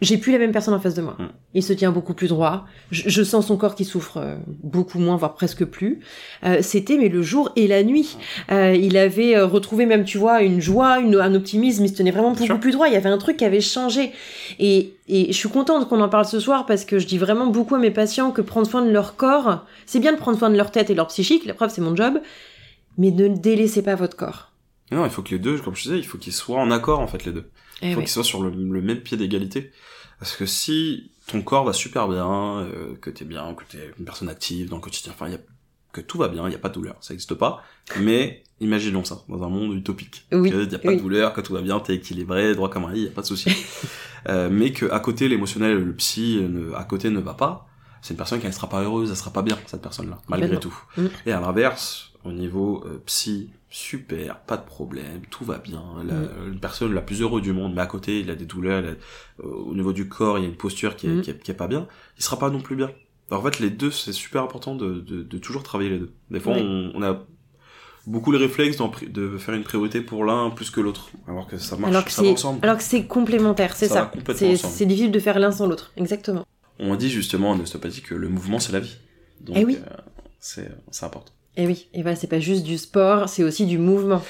J'ai plus la même personne en face de moi. Mm. Il se tient beaucoup plus droit. Je, je sens son corps qui souffre euh, beaucoup moins, voire presque plus. Euh, C'était mais le jour et la nuit. Euh, il avait retrouvé même, tu vois, une joie, une, un optimisme. Il se tenait vraiment beaucoup plus droit. Il y avait un truc qui avait changé. Et, et je suis contente qu'on en parle ce soir parce que je dis vraiment beaucoup à mes patients que prendre soin de leur corps, c'est bien de prendre soin de leur tête et de leur psychique. La preuve, c'est mon job. Mais ne délaissez pas votre corps. Non, il faut que les deux, comme je disais, il faut qu'ils soient en accord en fait les deux. Eh Il faut oui. qu'ils soient sur le, le même pied d'égalité. Parce que si ton corps va super bien, euh, que t'es bien, que t'es une personne active dans le quotidien, enfin, y a, que tout va bien, il n'y a pas de douleur, ça n'existe pas. Mais imaginons ça, dans un monde utopique. Oui, Il n'y a pas oui. de douleur, que tout va bien, t'es équilibré, droit comme un lit, il n'y a pas de souci. [LAUGHS] euh, mais que à côté, l'émotionnel, le psy, ne- à côté ne va pas, c'est une personne qui ne sera pas heureuse, elle sera pas bien, cette personne-là, malgré tout. Mm. Et à l'inverse, au niveau euh, psy, super, pas de problème, tout va bien. La, Mm. Une personne la plus heureuse du monde, mais à côté, il a des douleurs, a- euh, au niveau du corps, il y a une posture qui est, Mm. qui, est, qui est pas bien, il sera pas non plus bien. Alors, en fait, les deux, c'est super important de, de, de toujours travailler les deux. Des fois, Oui. on, on a beaucoup le réflexe de faire une priorité pour l'un plus que l'autre, alors que ça marche, Alors que ça ensemble. alors que c'est complémentaire, c'est Ça C'est difficile de faire l'un sans l'autre. Exactement. On dit justement en ostéopathie que le mouvement, c'est la vie. Donc, Eh oui. euh, c'est important. Et oui, et voilà, c'est pas juste du sport, c'est aussi du mouvement.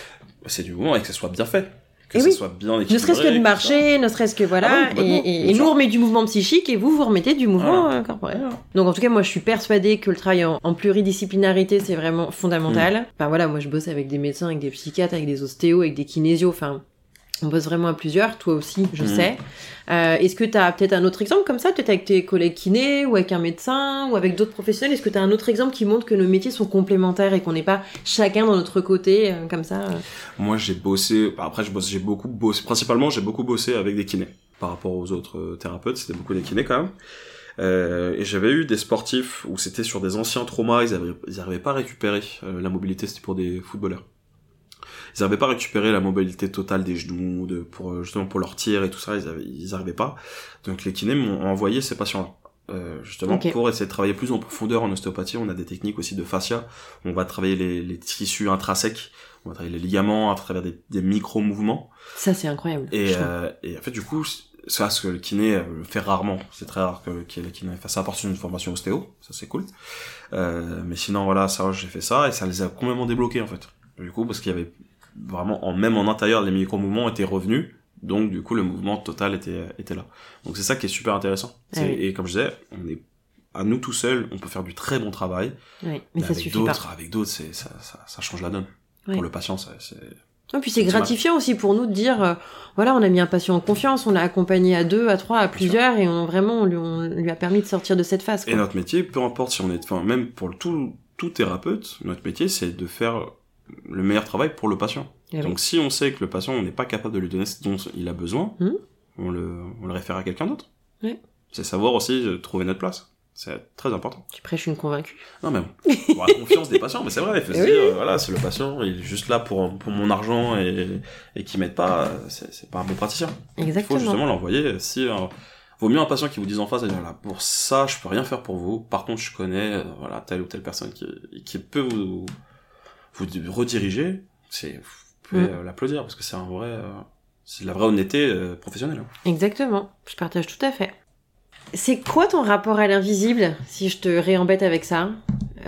C'est du mouvement et que ça soit bien fait. Que Eh ça oui. soit bien équilibré. Ne serait-ce que de marcher, ne serait-ce que Ah voilà, oui, et, et- et nous on remet du mouvement psychique et vous vous remettez du mouvement euh, corporel. Donc en tout cas moi je suis persuadée que le travail en, en pluridisciplinarité c'est vraiment fondamental. Mm. Enfin voilà, moi je bosse avec des médecins, avec des psychiatres, avec des ostéos, avec des kinésios, enfin on bosse vraiment à plusieurs, toi aussi je Mm. sais. Euh, Est-ce que tu as peut-être un autre exemple comme ça, peut-être avec tes collègues kinés ou avec un médecin ou avec d'autres professionnels? Est-ce que tu as un autre exemple qui montre que nos métiers sont complémentaires et qu'on n'est pas chacun dans notre côté euh, comme ça euh? Moi, j'ai bossé. bah, Après, j'ai beaucoup bossé. Principalement, j'ai beaucoup bossé avec des kinés. Par rapport aux autres thérapeutes, c'était beaucoup des kinés quand même. Euh, et j'avais eu des sportifs où c'était sur des anciens traumas, ils avaient, ils arrivaient pas à récupérer la mobilité. C'était pour des footballeurs. Ils arrivaient pas à récupérer la mobilité totale des genoux, de pour euh, justement pour leur tir et tout ça. Ils, avaient, ils arrivaient pas. Donc les kinés m'ont envoyé ces patients-là. Euh, justement pour essayer de travailler plus en profondeur en ostéopathie on a des techniques aussi de fascia on va travailler les, les tissus intrinsèques on va travailler les ligaments à travers des, des micro mouvements Ça c'est incroyable. et, euh, et en fait du coup ça ce que le kiné euh, le fait rarement c'est très rare que, que le kiné fasse ça à partir d'une formation ostéo ça c'est cool euh, mais sinon voilà ça j'ai fait ça et ça les a complètement débloqués en fait du coup parce qu'il y avait vraiment, en, même en intérieur, les micro-mouvements étaient revenus. Donc, du coup, le mouvement total était, était là. Donc, c'est ça qui est super intéressant. Ah oui. Et comme je disais, on est, à nous tout seuls, on peut faire du très bon travail. Oui, mais, Mais ça avec d'autres, avec d'autres, c'est, ça, ça, ça change la donne. Ouais. Pour le patient, c'est, Et puis c'est gratifiant aussi pour nous de dire, euh, voilà, on a mis un patient en confiance, on l'a accompagné à deux, à trois, à plusieurs, et on vraiment on lui, on lui a permis de sortir de cette phase. Et notre métier, peu importe si on est, enfin, même pour le tout, tout thérapeute, notre métier, c'est de faire le meilleur travail pour le patient. Eh oui. Donc, si on sait que le patient, on n'est pas capable de lui donner ce dont il a besoin, Mhm. on le, on le réfère à quelqu'un d'autre. C'est savoir aussi euh, trouver notre place. C'est très important. Tu prêches une convaincue. Non, mais bon, [LAUGHS] pour la confiance des patients, mais c'est vrai, il faut se Eh dire, oui. euh, voilà, c'est le patient, il est juste là pour, pour mon argent et, et qui m'aide pas, c'est pas un bon praticien. Il faut Exactement. justement l'envoyer. Si euh, vaut mieux un patient qui vous dise en face, dire là pour ça je peux rien faire pour vous. Par contre je connais euh, voilà telle ou telle personne qui qui peut vous vous rediriger. C'est vous pouvez Mm. euh, l'applaudir parce que c'est un vrai euh, c'est de la vraie honnêteté euh, professionnelle. Exactement. Je partage tout à fait. C'est quoi ton rapport à l'invisible, si je te réembête avec ça?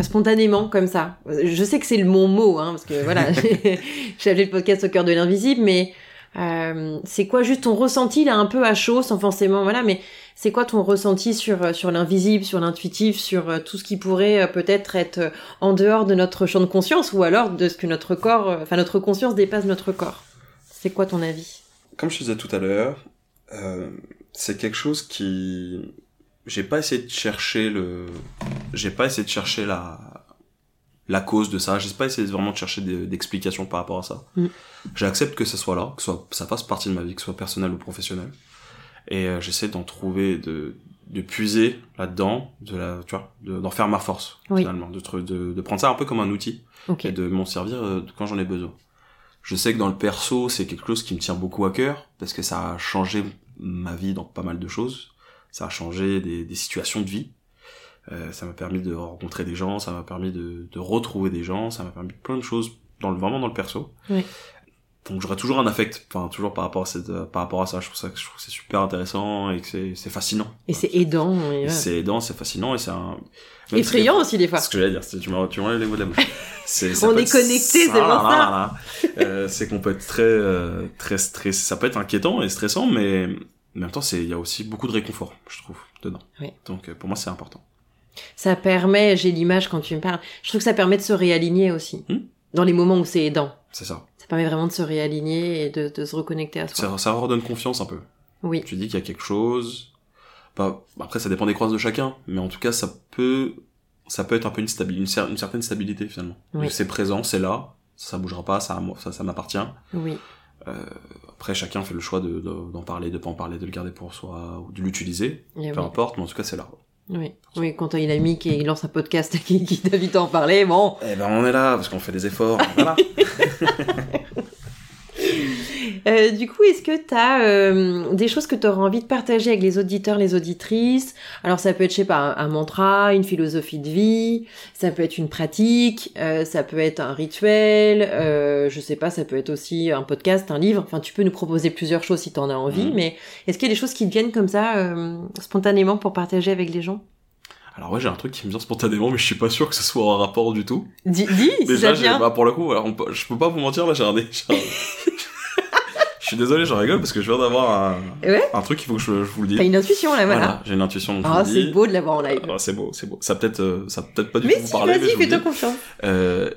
Spontanément, comme ça. Je sais que c'est le mon mot, hein, parce que voilà, j'ai j'ai appelé le podcast au cœur de l'invisible, mais euh, c'est quoi juste ton ressenti là, un peu à chaud, sans forcément, voilà, mais c'est quoi ton ressenti sur euh, sur l'invisible, sur l'intuitif, sur euh, tout ce qui pourrait euh, peut-être être en dehors de notre champ de conscience, ou alors de ce que notre corps, enfin notre conscience dépasse notre corps? C'est quoi ton avis? Comme je disais tout à l'heure, euh, c'est quelque chose qui j'ai pas essayé de chercher le j'ai pas essayé de chercher la la cause de ça, j'ai pas essayé vraiment de chercher d'explications par rapport à ça. Mm. J'accepte que ça soit là, que ça fasse partie de ma vie, que ce soit personnel ou professionnel. Et euh, j'essaie d'en trouver, de, de puiser là-dedans, de la, tu vois, de- d'en faire ma force, Oui. finalement, de, tr- de, de prendre ça un peu comme un outil et de m'en servir euh, quand j'en ai besoin. Je sais que dans le perso, c'est quelque chose qui me tient beaucoup à cœur, parce que ça a changé ma vie dans pas mal de choses. Ça a changé des, des situations de vie. Euh, ça m'a permis de rencontrer des gens, ça m'a permis de, de retrouver des gens, ça m'a permis plein de choses, dans le, vraiment dans le perso. Oui. Donc j'aurais toujours un affect, enfin toujours par rapport à cette, euh, par rapport à ça. Je trouve ça, je trouve c'est super intéressant et que c'est, c'est fascinant. Et c'est aidant. voilà. C'est aidant, c'est fascinant et c'est un. même Effrayant aussi des fois. ce que j'allais dire, c'est- tu m'as tu m'enlèves les mots de la bouche. [LAUGHS] C'est- On est connectés, c'est pour ça. Euh, c'est qu'on peut être très, euh, très stressé. Ça peut être inquiétant et stressant, mais en même temps, c'est, il y a aussi beaucoup de réconfort, je trouve, dedans. Oui. Donc, euh, pour moi, c'est important. Ça permet, j'ai l'image quand tu me parles, je trouve que ça permet de se réaligner aussi. Hmm? Dans les moments où c'est aidant. C'est ça. Ça permet vraiment de se réaligner et de, de se reconnecter à soi. Ça, ça redonne confiance un peu. Oui. Tu dis qu'il y a quelque chose. Bah, après, ça dépend des croyances de chacun, mais en tout cas, ça peut, ça peut être un peu une, stabi- une, cer- une certaine stabilité finalement. Oui. C'est présent, c'est là, ça bougera pas, ça, ça, ça m'appartient. Oui. Euh, après, chacun fait le choix de, de- d'en parler, de pas en parler, de le garder pour soi, ou de l'utiliser. Et Peu oui. importe, mais en tout cas, c'est là. Oui. Oui, quand il a mis qui lance un podcast [LAUGHS] qui, qui t'invite à en parler, bon. Eh ben, on est là, parce qu'on fait des efforts. voilà. [LAUGHS] Euh, du coup, est-ce que tu as des choses que tu auras envie de partager avec les auditeurs, les auditrices? Alors, ça peut être, je sais pas, un, un mantra, une philosophie de vie, ça peut être une pratique, euh, ça peut être un rituel, euh, je sais pas, ça peut être aussi un podcast, un livre. Enfin, tu peux nous proposer plusieurs choses si tu en as envie, Mhm. mais est-ce qu'il y a des choses qui te viennent comme ça, euh, spontanément, pour partager avec les gens? Alors ouais, j'ai un truc qui me vient spontanément, mais je suis pas sûr que ce soit en rapport du tout. Dis, dis si ça Déjà, vient. bah, pour le coup, alors, on je peux pas vous mentir, là, j'ai un... suis désolé, je rigole, parce que je viens d'avoir un... Ouais. un truc, il faut que je, je vous le dise. T'as une intuition, là, voilà. Voilà, j'ai une intuition, donc Ah, vous c'est beau de l'avoir en live. Ah, c'est beau, c'est beau. Ça peut-être, euh, ça peut peut-être pas du mais tout vous si, parler, mais vas-y, vous fais-toi confiance. Euh,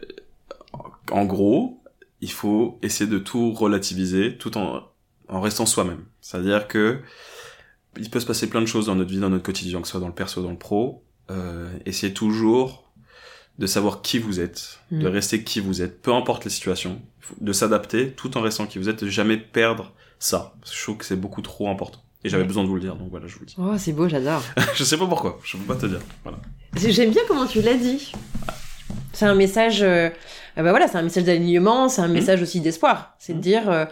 en gros, il faut essayer de tout relativiser tout en, en restant soi-même. C'est-à-dire que il peut se passer plein de choses dans notre vie, dans notre quotidien, que ce soit dans le perso, dans le pro. Euh, essayez toujours de savoir qui vous êtes, de Mm. rester qui vous êtes, peu importe les situations, de s'adapter tout en restant qui vous êtes, de jamais perdre ça. Parce que je trouve que c'est beaucoup trop important. Et j'avais Ouais. besoin de vous le dire, donc voilà, je vous le dis. Oh, c'est beau, j'adore. [LAUGHS] je sais pas pourquoi, je peux pas te dire. Voilà. J'aime bien comment tu l'as dit. C'est un message, euh, euh, bah voilà, c'est un message d'alignement, c'est un message aussi d'espoir. C'est de Mhm. dire, euh,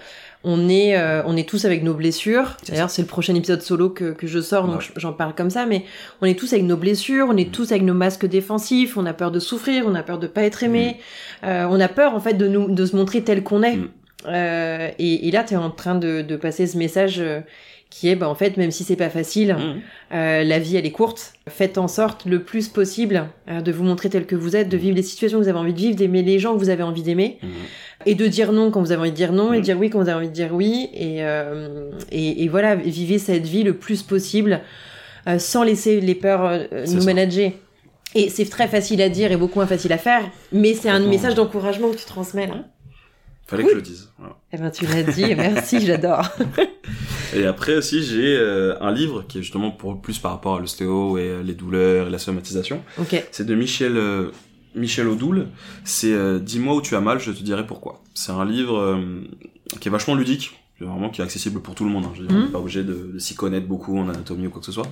on est, euh, on est tous avec nos blessures. D'ailleurs, c'est le prochain épisode solo que, que je sors, donc Ouais. j'en parle comme ça. Mais on est tous avec nos blessures, on est Mhm. tous avec nos masques défensifs. On a peur de souffrir, on a peur de pas être aimé, euh, on a peur en fait de nous, de se montrer tel qu'on est. Mhm. Euh, et, et là, tu es en train de, de passer ce message. Qui est, bah, en fait, même si c'est pas facile, Mhm. euh, la vie, elle est courte. Faites en sorte le plus possible euh, de vous montrer tel que vous êtes, de vivre les situations que vous avez envie de vivre, d'aimer les gens que vous avez envie d'aimer. Mhm. Et de dire non quand vous avez envie de dire non, et Mhm. dire oui quand vous avez envie de dire oui. Et, euh, et, et voilà, vivez cette vie le plus possible euh, sans laisser les peurs euh, nous ça. manager. Et c'est très facile à dire et beaucoup moins facile à faire, mais c'est un message d'encouragement que tu transmets là. Fallait Oui. que je le dise. voilà. Eh ben tu l'as dit, merci, [LAUGHS] j'adore. Et après aussi, j'ai euh, un livre qui est justement pour plus par rapport à l'ostéo et euh, les douleurs et la somatisation. Ok, C'est de Michel euh, Michel Odoul. C'est euh, Dis-moi où tu as mal, je te dirai pourquoi. C'est un livre qui est vachement ludique, vraiment qui est accessible pour tout le monde. Hein. Je veux dire, on n'est pas obligé de, de s'y connaître beaucoup en anatomie ou quoi que ce soit.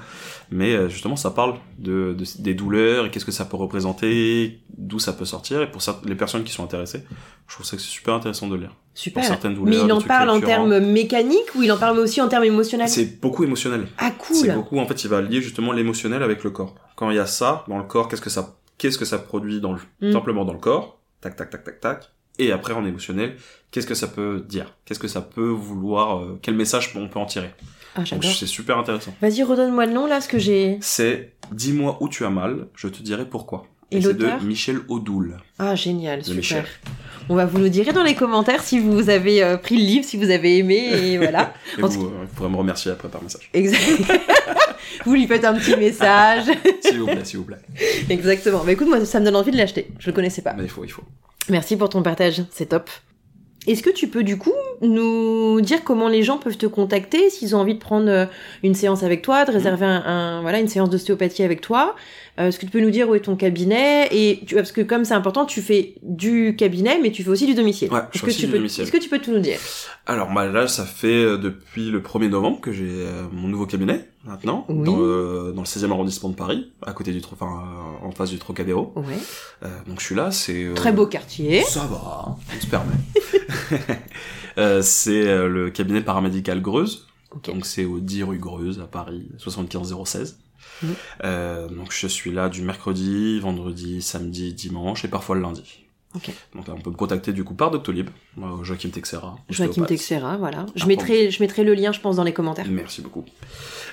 Mais euh, justement, ça parle de, de- des douleurs et qu'est-ce que ça peut représenter, d'où ça peut sortir. Et pour ça, les personnes qui sont intéressées, je trouve ça que c'est super intéressant de lire. super. Pour certaines Mais douleurs, il des en parle en termes mécaniques ou il en parle aussi en termes émotionnels? C'est beaucoup émotionnel. Ah C'est cool. beaucoup, en fait, il va lier justement l'émotionnel avec le corps. Quand il y a ça dans le corps, qu'est-ce que ça, qu'est-ce que ça produit dans le, Mm. simplement dans le corps, tac, tac, tac, tac, tac. Et après, en émotionnel, qu'est-ce que ça peut dire? Qu'est-ce que ça peut vouloir, euh, quel message on peut en tirer? Ah c'est super intéressant. Vas-y redonne-moi le nom là, ce que j'ai. C'est Dis-moi où tu as mal, je te dirai pourquoi. Et c'est de Michel Odoul. Ah génial, super. Michel. On va vous le dire dans les commentaires si vous avez euh, pris le livre, si vous avez aimé et [LAUGHS] voilà. Et En vous, euh, vous pourrez me remercier après par message. Exact. [LAUGHS] vous lui faites un petit message. [LAUGHS] S'il vous plaît, s'il vous plaît. Exactement. Mais écoute, moi, ça me donne envie de l'acheter. Je le connaissais pas. Mais il faut, il faut. Merci pour ton partage, c'est top. Est-ce que tu peux du coup nous dire comment les gens peuvent te contacter s'ils ont envie de prendre euh, une séance avec toi, de réserver un, un- voilà une séance d'ostéopathie avec toi? Euh, Est-ce que tu peux nous dire où est ton cabinet? Et tu, parce que comme c'est important, tu fais du cabinet mais tu fais aussi du domicile. Ouais, Est-ce que aussi tu du peux. Est-ce que tu peux tout nous dire? Alors bah, là, ça fait euh, depuis le 1er novembre que j'ai euh, mon nouveau cabinet, maintenant, Oui. dans, dans le 16e arrondissement de Paris, à côté du enfin, euh, en face du Trocadéro. Ouais. Euh, donc je suis là, c'est... euh, Très beau quartier. Ça va, on se permet. [LAUGHS] Euh, c'est euh, le cabinet paramédical Greuze, Ok. donc c'est au 10 rue Greuze, à Paris, 75016. Mhm. Euh, donc je suis là du mercredi, vendredi, samedi, dimanche et parfois le lundi. Ok. Donc là, on peut me contacter du coup par Doctolib, euh, Joachim Texera. Joachim. Texera, voilà. Je mettrai, je mettrai le lien, je pense, dans les commentaires. Merci beaucoup.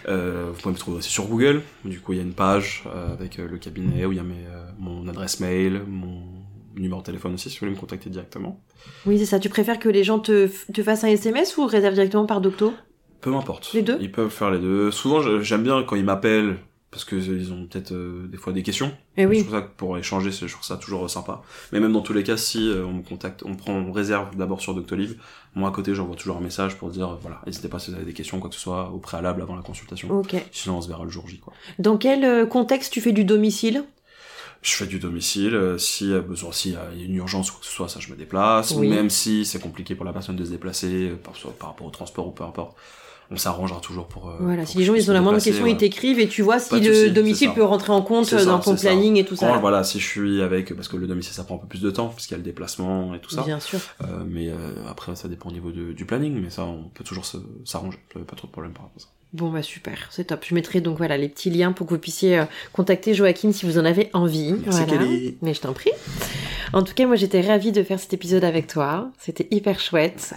Euh, vous pouvez me trouver aussi sur Google. Du coup, il y a une page euh, avec euh, le cabinet où il y a mes, euh, mon adresse mail, mon numéro de téléphone aussi si vous voulez me contacter directement. Oui, c'est ça. Tu préfères que les gens te, te fassent un SMS ou réservent directement par Docto? Peu m'importe. Les deux? Ils peuvent faire les deux. Souvent, j'aime bien quand ils m'appellent parce que ils ont peut-être euh, des fois des questions. Eh Je oui. trouve ça pour échanger, c'est- je trouve ça toujours euh, sympa. Mais même dans tous les cas, si euh, on me contacte, on prend, on réserve d'abord sur Doctolib. Moi à côté, j'envoie toujours un message pour dire, euh, voilà, n'hésitez pas si vous avez des questions, quoi que ce soit, au préalable avant la consultation. Ok. Sinon, on se verra le jour J, quoi. Dans quel euh, contexte tu fais du domicile? Je fais du domicile, euh, si a besoin, si y a une urgence quoi que ce soit, ça je me déplace, Oui. ou même si c'est compliqué pour la personne de se déplacer, par, soit par rapport au transport ou peu importe, on s'arrangera toujours pour... euh, Voilà, pour si les gens ils ont la moindre question, ils t'écrivent et tu vois si le domicile peut rentrer en compte ça, dans ton ça. planning et tout ça. Quand, voilà, si je suis avec, parce que le domicile ça prend un peu plus de temps, parce qu'il y a le déplacement et tout ça, Bien sûr. euh, mais euh, après ça dépend au niveau de- du planning, mais ça on peut toujours s'arranger, pas trop de problème par rapport à ça. Bon bah super, c'est top. Je mettrai donc voilà les petits liens pour que vous puissiez euh, contacter Joachim si vous en avez envie. Merci, voilà. Kelly. Mais je t'en prie. En tout cas, moi j'étais ravie de faire cet épisode avec toi. C'était hyper chouette.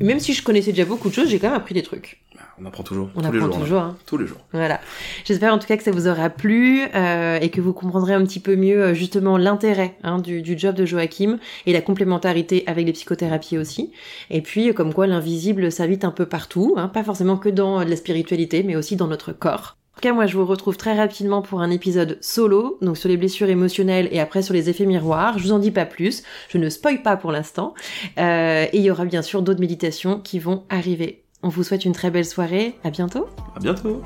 Même si je connaissais déjà beaucoup de choses, j'ai quand même appris des trucs. On apprend toujours, On tous les apprend jours. là. toujours. hein. Tous les jours. Voilà. J'espère en tout cas que ça vous aura plu euh, et que vous comprendrez un petit peu mieux euh, justement l'intérêt hein, du, du job de Joachim et la complémentarité avec les psychothérapies aussi. Et puis comme quoi l'invisible s'invite un peu partout, hein, pas forcément que dans euh, la spiritualité, mais aussi dans notre corps. En tout cas, moi, je vous retrouve très rapidement pour un épisode solo, donc sur les blessures émotionnelles et après sur les effets miroirs. Je vous en dis pas plus, je ne spoil pas pour l'instant. Euh, et il y aura bien sûr d'autres méditations qui vont arriver. On vous souhaite une très belle soirée, à bientôt À bientôt